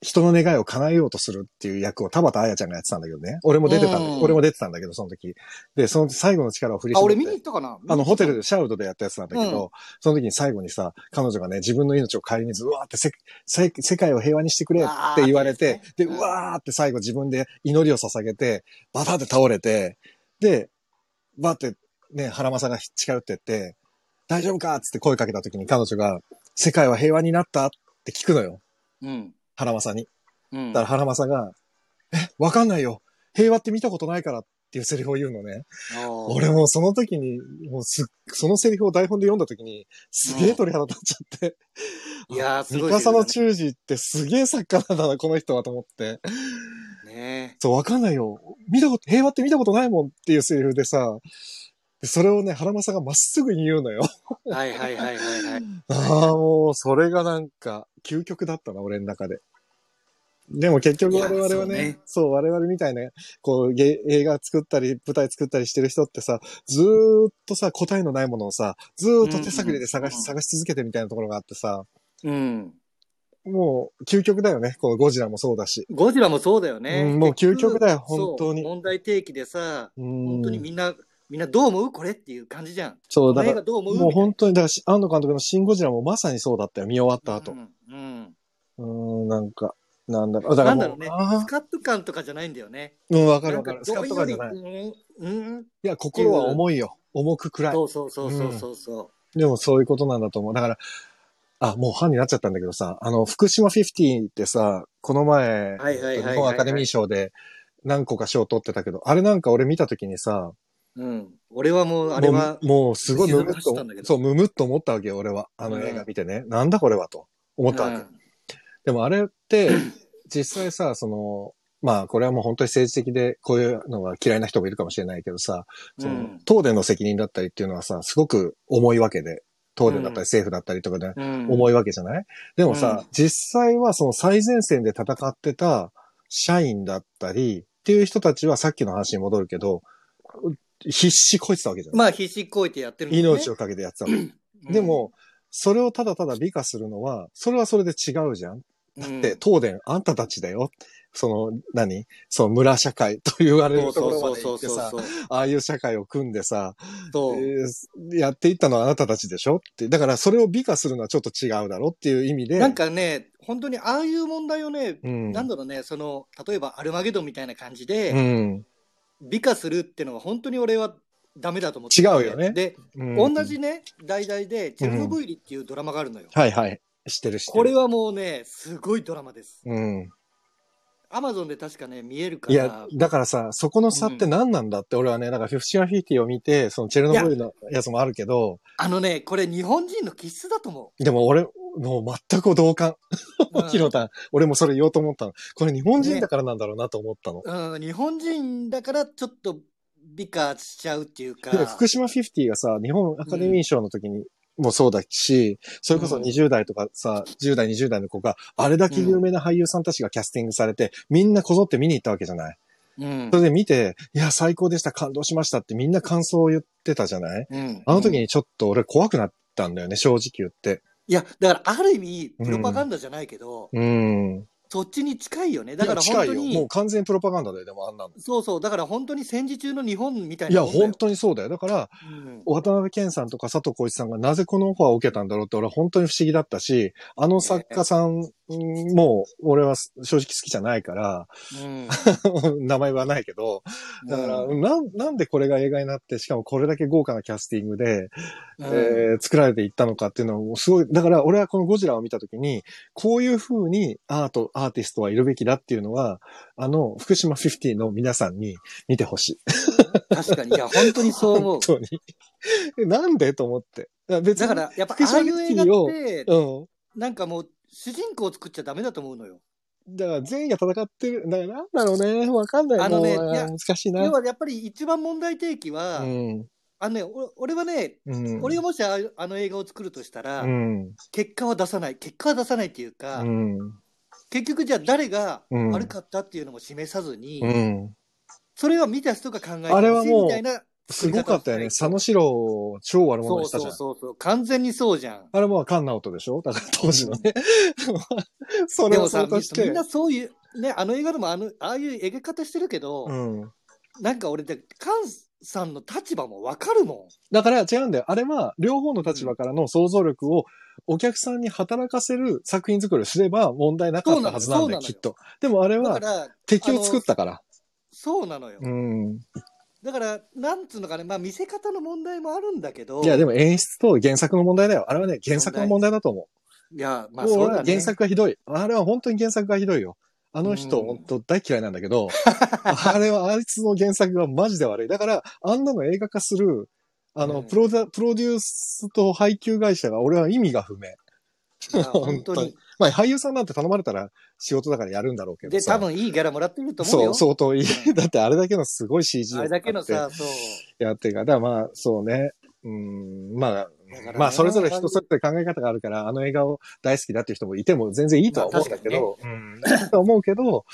人の願いを叶えようとするっていう役を田畑彩ちゃんがやってたんだけどね。俺も出てたんだ
うん
俺も出てたんだけど、その時。で、その最後の力を振り
あ、
絞って。
俺見に行ったかな？
あの、ホテル
で。
でシャウドでやったやつなんだけど、
うん
その時に最後にさ、彼女がね、自分の命を顧みず、うわーってせせ世界を平和にしてくれって言われて、で、
うん
うわーって最後自分で祈りを捧げて、バタって倒れて、で、バーってね、腹正が近寄ってって、大丈夫かっつって声かけた時に彼女が、世界は平和になったって聞くのよ。
うん。
腹正に。
うん。
だから原正が、え、わかんないよ。平和って見たことないからっていうセリフを言うのね。俺もうその時に、もうすっ、そのセリフを台本で読んだ時に、すげえ鳥肌立っちゃって。
いやー、す
三
ごい、
笠の忠治ってすげえ作家なんだな、この人はと思って。
ね
そう、わかんないよ。見たこと、平和って見たことないもんっていうセリフでさ、でそれをね、原正がまっすぐに言うのよ。
はいはいはいはいはい。
ああ、もう、それがなんか、究極だったな、俺の中で。でも結局我々はい
や
ね、
そ
そうう我々みたいな、こう、ゲ映画作ったり、舞台作ったりしてる人ってさ、ずーっとさ、答えのないものをさ、ずーっと手探りで探し、
うん
探し続けてみたいなところがあってさ、
うん。
もう、究極だよね。このゴジラもそうだし。
ゴジラもそうだよね。
うんもう究極だよ本当に
問題提起でさ、
本
本当にみんな、みんなどう思うこれっていう感じじゃん。
そう、だから、
画どう思う
もう本当に、だからし、安野監督のシン・ゴジラもまさにそうだったよ。見終わった後
う。ん。うん。
うーん、なんか、なんだろう。だから
なんだろうね。
あ
スカッと感とかじゃないんだよね。
ーうん、わかるわかる。スカッとかじゃない。い
い。うん。うん？
や、心は重いよ。重く暗い。
そうそうそうそうそうそ
でもそういうことなんだと思う。だから、あ、もうファンになっちゃったんだけどさ、あの、福島50ってさ、この前、日本アカデミー賞で何個か賞取ってたけど、あれなんか俺見たときにさ、
う。うん。俺はもう、あれは
もう、もうすごいムムッ
静かにしたんだけ
と、
ど
そう、ムムッと思ったわけよ、俺は。あの映画見てね。なんだこれはと思ったわけ。
うん
でもあれって、実際さ、その、まあ、これはもう本当に政治的で、こういうのが嫌いな人もいるかもしれないけどさ、その
うん。
東電の責任だったりっていうのはさ、すごく重いわけで、東電だったり政府だったりとかで
うん。
重いわけじゃない、でもさ、
うん。
実際はその最前線で戦ってた社員だったりっていう人たちはさっきの話に戻るけど、必死こいてたわけじゃない、
まあ、必死こいてやってるね。
命をかけてやってたわけ。でも、、それをただただ美化するのは、それはそれで違うじゃん
うん、
で、東電、あんたたちだよ。その、何？その村社会と言われるとこ
そう
ろまで行ってさ。ああいう社会を組んでさ。えーやっていったのはあなたたちでしょ？って。だからそれを美化するのはちょっと違うだろっていう意味で。
なんかね、本当にああいう問題をね、
うん。
なんだろうね、その、例えばアルマゲドンみたいな感じ
う
で、
ん。
美化するっていうのは本当に俺はダメだと思ってて
違うよね
で、
うん
同じね、題材で、チェルノブイリっていうドラマがあるのよ。
はいはい。てるてる。
これはもうね、すごいドラマです。
うん。
アマゾンで確かね、見えるから。
いや、だからさ、そこの差って何なんだって、俺はね、だからフィフシアフィフティを見て、そのチェルノブイリのやつもあるけど、
あのね、これ日本人の気質だと思
でも俺、もう全く同感。
う。
ヒロタン、俺もそれ言おうと思ったの。これ日本人だからなんだろうなと思ったの。
うん、うん日本人だからちょっと美化しちゃうっていうか。
で福島50がさ、日本アカデミー賞の時にもそうだし、それこそ
うん
20代とかさ、10代、20代の子が、あれだけ有名な俳優さんたちがキャスティングされて、みんなこぞって見に行ったわけじゃない？
うん
それで見て、いや、最高でした、感動しましたってみんな感想を言ってたじゃない？
うん
あの時にちょっと俺怖くなったんだよね、正直言って。
いや、だからある意味、プロパガンダじゃないけど、
うん。
そっちに近いよね。だから。本当に
もう、完全プロパガンダだよ、でもあんなの。
そうそう、だから本当に戦時中の日本みたい
いや、
なもんだよ。
本当にそうだよ。だから、
うん
渡辺健さんとか佐藤浩市さんがなぜこのオファーを受けたんだろうって俺は本当に不思議だったし、あの作家さんも俺は正直好きじゃないから、
うん
名前はないけど、だから、
うん
なん、なんでこれが映画になって、しかもこれだけ豪華なキャスティングで、
うん
えー作られていったのかっていうのをすごい、だから俺はこのゴジラを見たときに、こういう風にアート、アーティストはいるべきだっていうのは、あの、福島50の皆さんに見てほしい。
確かに、いや、本当にそう思う
本。当に。なんでと思って。別に
だから、やっぱ、ああいう映画
を
って、
うん。
なんかもう、主人公を作っちゃダメだと思うのよ。
だから全員が戦ってる。だからなんだろうね。わかんない。
あのね
難しいな。
要はやっぱり一番問題提起は、
うん。
あのね、お俺はね、
うん。
俺がもしああの映画を作るとしたら、
うん。
結果は出さない。結果は出さないっていうか、
うん。
結局じゃあ誰が
うん
悪かったっていうのも示さずに、
うん。
それは見た人が考えて
あれはもう
みたいな
すごかったよね。佐野
作
史郎超悪者
り方をし
にしたじゃん。
そうそうそうそう。完全にそうじゃん。
あれも菅直人でしょ？だから当時のね。それを
み
うとして。
みんなそういう、ね、あの映画でもあの、ああいう描き方してるけど、
うん。
なんか俺で、菅さんの立場もわかるも
だから違うんだよ。あれは両方の立場からの想像力をお客さんに働かせる作品作りをすれば問題なかったはずなんだよ、きっと。でもあれは敵を作ったから。
そうなのよ。
うん。
だから、なんつうのかね、まあ見せ方の問題もあるんだけど、
いや、でも演出と原作の問題だよ。あれはね、原作の問題だと思う。
いや、まあそうだね。
原作がひどい。あれは本当に原作がひどいよ。あの人、
うん
本当大嫌いなんだけど、あれはあいつの原作がマジで悪い。だから、あんなの映画化する、あの、
うん
プロダ、プロデュースと配給会社が俺は意味が不明。
本当に。
まあ俳優さんなんて頼まれたら仕事だからやるんだろうけど
で、
さ。
多分いいギャラもらってると思う
そう、
よ。
相当いい。
うん
だってあれだけのすごい CG を
あれだけのさ、そう。
やってるから、だからまあ、そうね。うん、まあ、
だからね
まあ、それぞれ人それぞれ考え方があるから、あの映画を大好きだっていう人もいても全然いいとは思うんだけど、うん、と思うけど、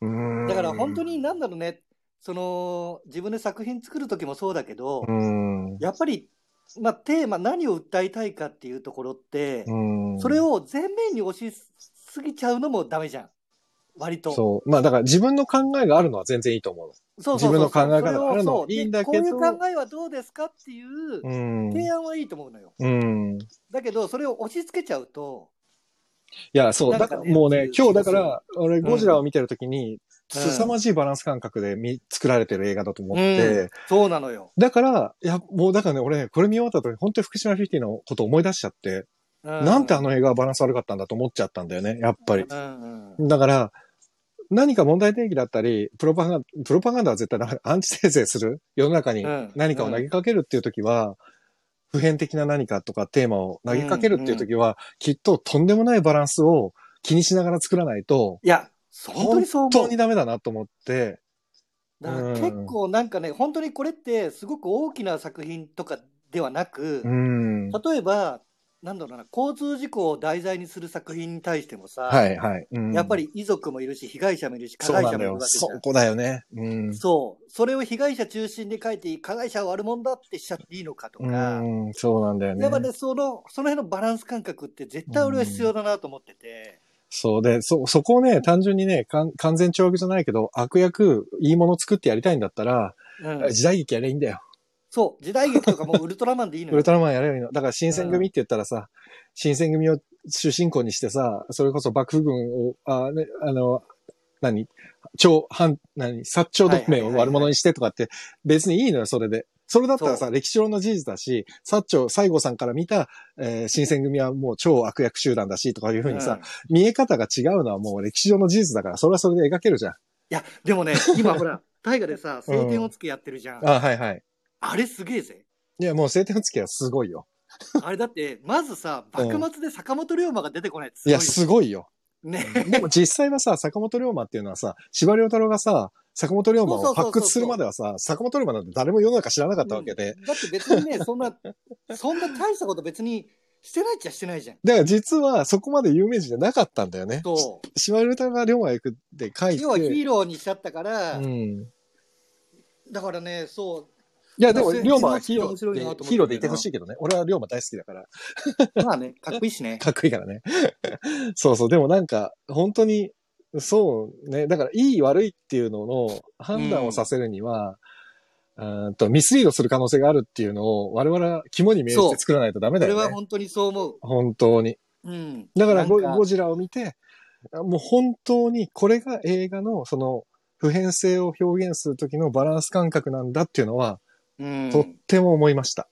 うん。
だから本当になんだろうね、その、自分で作品作る時もそうだけど、
うん、
やっぱり、まあ、テーマ、何を訴えたいかっていうところって、
うん。
それを前面に押しすぎちゃうのもダメじゃん。割と。
そう。まあ、だから自分の考えがあるのは全然いいと思う
そうそうそう
自分の考え方があるの
それをそう
いいんだけど
でこういう考えはどうですかっていう。提案はいいと思うのよ。
うん。い
だけど、それを押し付けちゃうと、
や、そう。だからもうね、今日だから、俺、
ん
ゴジラを見てるときに、
うん
凄まじいバランス感覚で見作られてる映画だと思って、
うん。そうなのよ。
だから、いや、もうだからね、俺、これ見終わった後に本当に福島フィフティのことを思い出しちゃって、
うん。
なんてあの映画はバランス悪かったんだと思っちゃったんだよね、やっぱり。だから、何か問題提起だったり、プロパガンダ、プロパガンダは絶対ダメアンチテーゼする？世の中に
うん。
何かを投げかけるっていう時は、普遍的な何かとかテーマを投げかけるっていう時は、きっととんでもないバランスを気にしながら作らないと、
いや、本当
本
にそう思う
当に。ダメだなと思って、
だから結構なんかね、本当にこれってすごく大きな作品とかではなく
う、ん。
例えば、なんだろうな、交通事故を題材にする作品に対してもさ、
はいはい。うん
やっぱり遺族もいるし、被害者もいるし、加害者。もいるわけじゃん
そこだよね。うん。
そう。それを被害者中心で書いて加害者は悪者だってしちゃっていいのかとか、
うん、そうなんだよね。
やっぱね、その、その辺のバランス感覚って絶対俺は必要だなと思ってて、
そうで、そ、そこをね、単純にね、かん完全懲悪じゃないけど、悪役、いいもの作ってやりたいんだったら、
うん
時代劇やればいいんだよ。
そう、時代劇とかもうウルトラマンでいいのよ。
ウルトラマンやればいいの。だから新選組って言ったらさ、新選組を主人公にしてさ、それこそ幕府軍を、あ、ね、あの、何？超、反、何？薩長同盟を悪者にしてとかって、別にいいのよ、それで。それだったらさ、歴史上の事実だし、薩長、西郷さんから見た、えー新選組はもう超悪役集団だし、とかいうふうにさ、
うん
見え方が違うのはもう歴史上の事実だから、それはそれで描けるじゃん。
いや、でもね、今ほら、大河でさ、晴天をつけやってるじゃん。
あ、はいはい。
あれすげえぜ。
いや、もう晴天の月はすごいよ。
あれだって、まずさ、幕末で坂本龍馬が出てこないってす
いや、
ごいよ
すごいよ。
ね。
でも実際はさ、坂本龍馬っていうのはさ、司馬遼太郎がさ、坂本龍馬を発掘するまではさ、坂本龍馬なんて誰も世の中知らなかったわけで。
うんだって別にね、そんな、そんな大したこと別にしてないっちゃしてないじゃん。
だから実はそこまで有名人じゃなかったんだよね。
そう。
司馬遼太郎が龍馬行くって書いて。
要はヒーローにしちゃったから、
うん。
だからね、そう、
いや、でも、
まあ
龍馬はヒーローで、ヒーローでいてほしいけどね。俺は龍馬大好きだから。
まあね、かっこいいしね。
かっこいいからね。そうそう。でもなんか、本当に、そうね。だから、いい悪いっていうのの判断をさせるには、うーんとミスリードする可能性があるっていうのを我々は肝に銘じて作らないとダメ
これ
だよね。
は本当にそう思う。
本当に。
うん。
だからゴゴジラを見て、もう本当にこれが映画のその普遍性を表現する時のバランス感覚なんだっていうのは、
うん。
とっても思いました。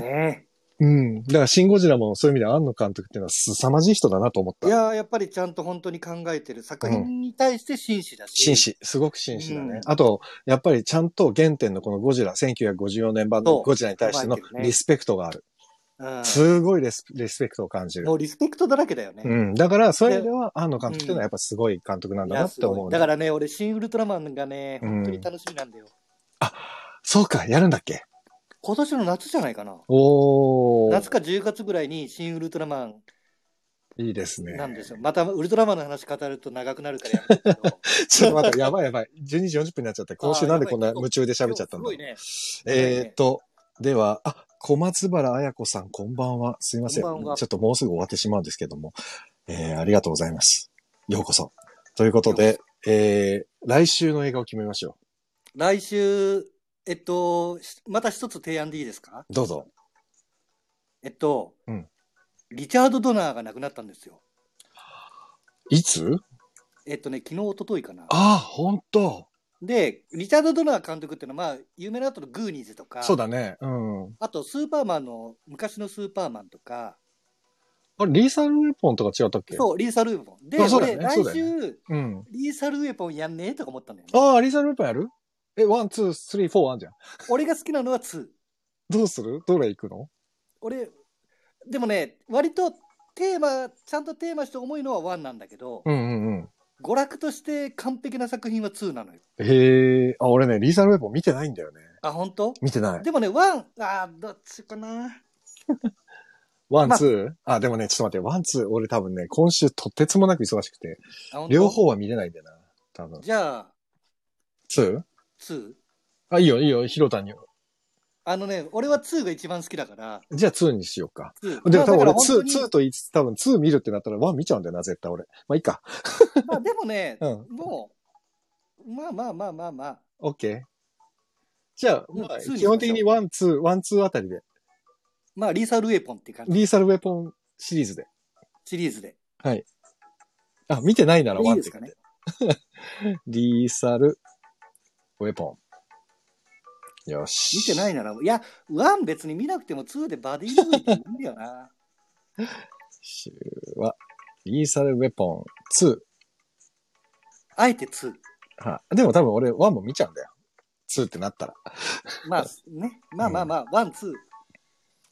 ね
うん。だからシン・ゴジラもそういう意味で庵野監督っていうのは凄まじい人だなと思った。
いやーやっぱりちゃんと本当に考えてる作品に対して真摯だし。
紳士。すごく紳士だね。
うん
あと、やっぱりちゃんと原点のこのゴジラ、1954年版のゴジラに対してのリスペクトがある。
うん
すごいリスリスペクトを感じる
も。うリスペクトだらけだよね。
うん。だから、そういう意味では、庵野監督っていうのはやっぱすごい監督なんだなって思う、
ごいだからね、俺、シン・ウルトラマンがね、
うん
本当に楽しみなんだよ。
そうか、やるんだっけ？
今年の夏じゃないかな。
おー。
夏か10月ぐらいにシン・ウルトラマン
いいですね。
なんですよ。またウルトラマンの話語ると長くなるからやけど。
ちょっと待って、やばいやばい。12時40分になっちゃって、今週なんでこんな夢中で喋っちゃったんだ？ろう。
すごいね。
えーっと、では、あ、小松原彩子さん、こんばんは。すいません。
んばんは
ょっともうすぐ終わってしまうんですけども。えー、ありがとうございます。ようこそ。ということで、えー、来週の映画を決めましょ
来週、えっと、しまた一つ提案でいいですか？
う。どうぞ。
えっと、
うん
リチャード・ドナーが亡くなったんですよ。
いつ？
えっとね、昨日、一昨日かな。
あ、ほんと。
で、リチャード・ドナー監督っていうのは、まあ、有名な後のグーニーズとか、
そうだね。うん。
あと、スーパーマンの、昔のスーパーマンとか、
あれ、リーサルウェポンとか違ったっけ？
そう、リーサルウェポン。で、
あそうだよ
俺、来週、
うん。
リーサルウェポンやんねえとか思ったんだよね。
ああ、リーサルウェポンやる？え、 one、two、three、four あんじゃん。
俺が好きなのは2。
どうする？どれ行くの？
俺、でもね、割とテーマ、ちゃんとテーマして重いのは1なんだけど、
うんうんうん。
娯楽として完璧な作品は2なのよ。
へえ、あ、俺ね、リーサルウェポン見てないんだよね。
あ、本当？
見てない。
でもね、1、あーどっちかな。
one、
まあ
two？あ、でもね、ちょっと待って、 one、two、俺多分ね、今週とてつもなく忙しくて、
あ本当？
両方は見れないんだよな。多分。
じゃあ、
two？
2?
あ、いいよ、いいよ、ヒロタに。
あのね、俺は2が一番好きだから、
じゃあ two にしようか。
2。
でも多分俺
まあだから
two、
本当に
two と言いつつ多分 two 見るってなったら one 見ちゃうんだよな、絶対俺。まあいいか。
まあでもね、
うん。
もう、まあまあまあまあまあ、
オッケー。じゃあ、
うん
まあ
にしましょう
基本的に one、two、one、two あたりで、
まあリーサルウェポンっていう感じ、
リーサルウェポンシリーズで。
シリーズで。
はい。あ、見てないならワンって
いいですかね。
リーサルウェポン。よし。
見てないなら、いや、1別に見なくても2でバディームービーでいいんだよな。
週は、リーサルウェポン2。
あえて2。
はでも多分俺1も見ちゃうんだよ。2ってなったら。
まあね、まあまあまあ、1、2。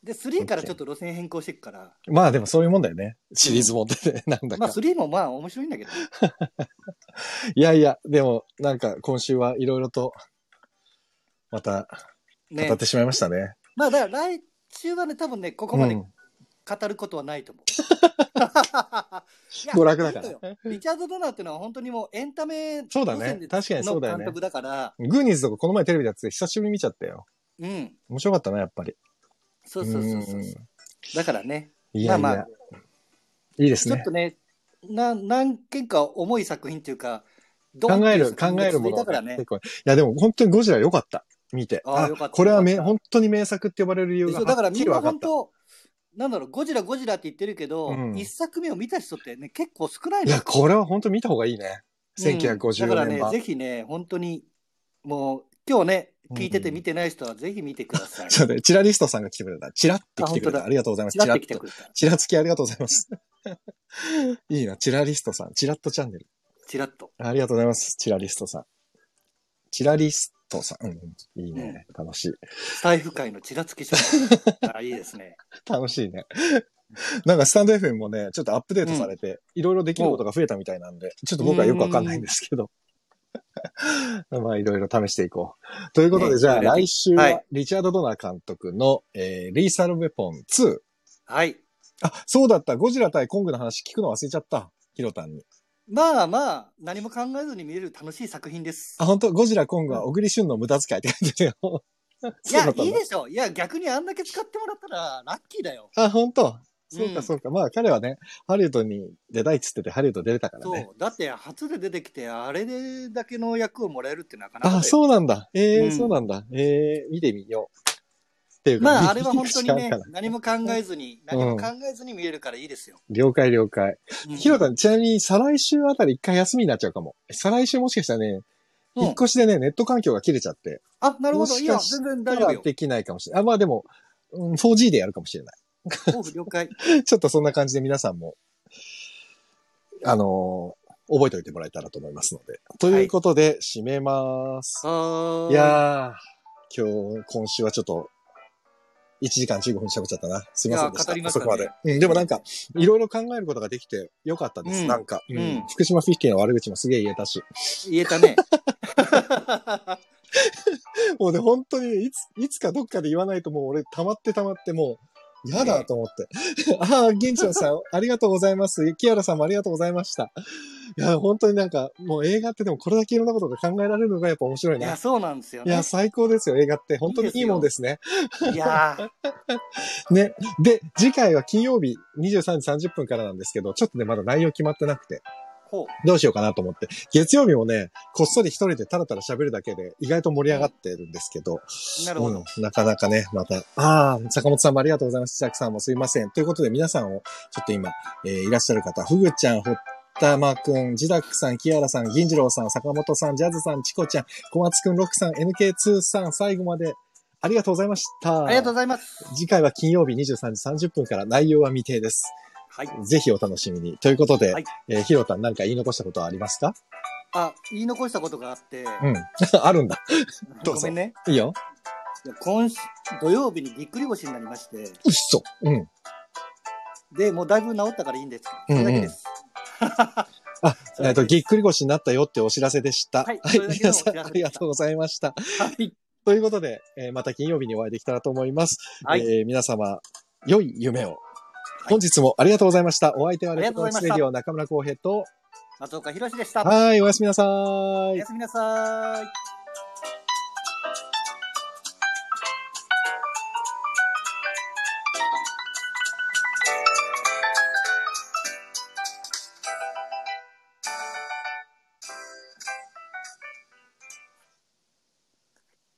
で、3からちょっと路線変更していくから、
まあでもそういうもんだよね。シリーズもんってね、なんだ
まあ
か。
3もまあ面白いんだけど。
いやいや、でもなんか今週はいろいろと、また
ね
語っ。てしまいましたね。
まあだから来週はね、多分ね、ここまで
うん
語ることはないと思う。いや
娯楽だから
リチャード・ドナーっていうのは本当にもうエンタメ
そうだね
路線で
確かにそうだよね
の監督だから、
グーニーズとかこの前テレビでやってて久しぶりに見ちゃったよ。
うん。
面白かったな、やっぱり。
そうそうそうそう
うん
だからね、
いやいや、
まあまあ
いいですね
ちょっと。ね、な何件か重い作品っていうか、
考える、考えるもの
ね。
いや、でも本当にゴジラ良かった。見て。
あー良かった
これはめ、本当に名作って呼ばれる理由が
だからみんな。本当、なんだろう、ゴジラゴジラって言ってるけど、
うん
一作目を見た人ってね、結構少ない
いや、これは本当見た方がいいね。
うん
1954
だからね、
年版。
ぜひね、本当に、もう、今日ね、聞いてて
うん
見てない人はぜひ見てください。
そうね、チラリストさんが来てくれた。チラって来てくれた。
あ
りがとうございます。チラッと。
きてくれた。
チラつきありがとうございます。いいな、チラリストさん。チラッとチャンネル。
ちらっと。
ありがとうございます。チラリストさん。チラリストさん。うんうん、いいね。楽しい。
スタイフ界のちらつき商 あ、いいですね。
楽しいね。なんかスタンド FM もね、ちょっとアップデートされて、いろいろできることが増えたみたいなんで、ちょっと僕はよくわかんないんですけど。まあ、いろいろ試していこう。ということで、
ね
じゃあ来週
は、
はいリチャード・ドナー監督の、えーリーサル・ウェポン2。
はい。
あ、そうだった。ゴジラ対コングの話聞くの忘れちゃった。ヒロタンに。
まあまあ、何も考えずに見れる楽しい作品です
あ、。本当？ゴジラ・コングは小栗旬の無駄遣いって書いてるよ。
いや、いいでしょ。いや、逆にあんだけ使ってもらったらラッキーだよ。
あ、本当？そう
うん
かそうか。まあ彼はね、ハリウッドに出たいっつっててハリウッド出れたからね。
そう。だって、初で出てきて、あれでだけの役をもらえるってなかなか。
あ、そうなんだ。ええ
うん
そうなんだ。ええ見てみよう。っていうか
まあ、
見
あれは本当にね何も考えずに、何も考えずに見えるからいいですよ。
了解了解。
うん
ヒロタン、ちなみに再来週あたり一回休みになっちゃうかも。再来週もしかしたらね、
うん
引っ越しでね、ネット環境が切れちゃって。
あ、なるほど。いや、全然
だ
大丈夫
できないかもしれない。あ、まあでも、うん、4G でやるかもしれない。
おう了解。
ちょっとそんな感じで皆さんも、あのー覚えておいてもらえたらと思いますので。ということで、締めます。
はー
いやー、今日、今週はちょっと、1時間15分喋っちゃったな。すいませんでした。
たね
そこまで。うん、でもなんか、いろいろ考えることができてよかったです。
うん
なんか、うん
うん
福島フィフティの悪口もすげえ言えたし。
言えたね。
もうね、本当に、いつ、いつかどっかで言わないともう俺溜まって溜まってもう、嫌だと思って。ああ、現地のさん、ありがとうございます。キアラさんもありがとうございました。いや、本当になんか、もう映画ってでもこれだけいろんなことが考えられるのがやっぱ面白いな。
いや、そうなんですよね
いや、。最高ですよ、映画って。本当にいいもんですね。
いやー
ね。で、次回は金曜日23時30分からなんですけど、ちょっとね、まだ内容決まってなくて、
ほ
どうしようかなと思って。月曜日もね、こっそり一人でタラタラ喋るだけで意外と盛り上がってるんですけど、
う。なるほど。
うん、なかなかね、また、ああ、坂本さんもありがとうございます。千秋さんもすいません。ということで皆さんを、ちょっと今、えーいらっしゃる方、ふぐちゃん、ほったまくん、ジダックさん、キアラさん、銀次郎さん、坂本さん、ジャズさん、チコちゃん、小松くん、ロックさん、NK2 さん、最後までありがとうございました。
ありがとうございます。
次回は金曜日23時30分から内容は未定です。
はい。
ぜひお楽しみに。ということで、
はい
えーひろたんなんか言い残したことはありますか？
あ、言い残したことがあって、
うん。あるんだ。どうぞ
ごめんね。
いいよ。
今週、土曜日にぎっくり腰になりまして、
うっそ。うん。
で、もうだいぶ治ったからいいんです。それだけです。
あ、
それだけです
えっと、ぎっくり腰になったよってお知らせでした。
はいそれだけの
皆さんありがとうございました。
はい。
ということで、えーまた金曜日にお会いできたらと思います。
はい。
えー皆様、良い夢を。
はい
本日もありがとうございました。お相手はレッド
がとうございました
ノイスレディオ中村浩平と、
松岡弘ですした。
はい、おやすみなさ
お
い
や。すみなさい。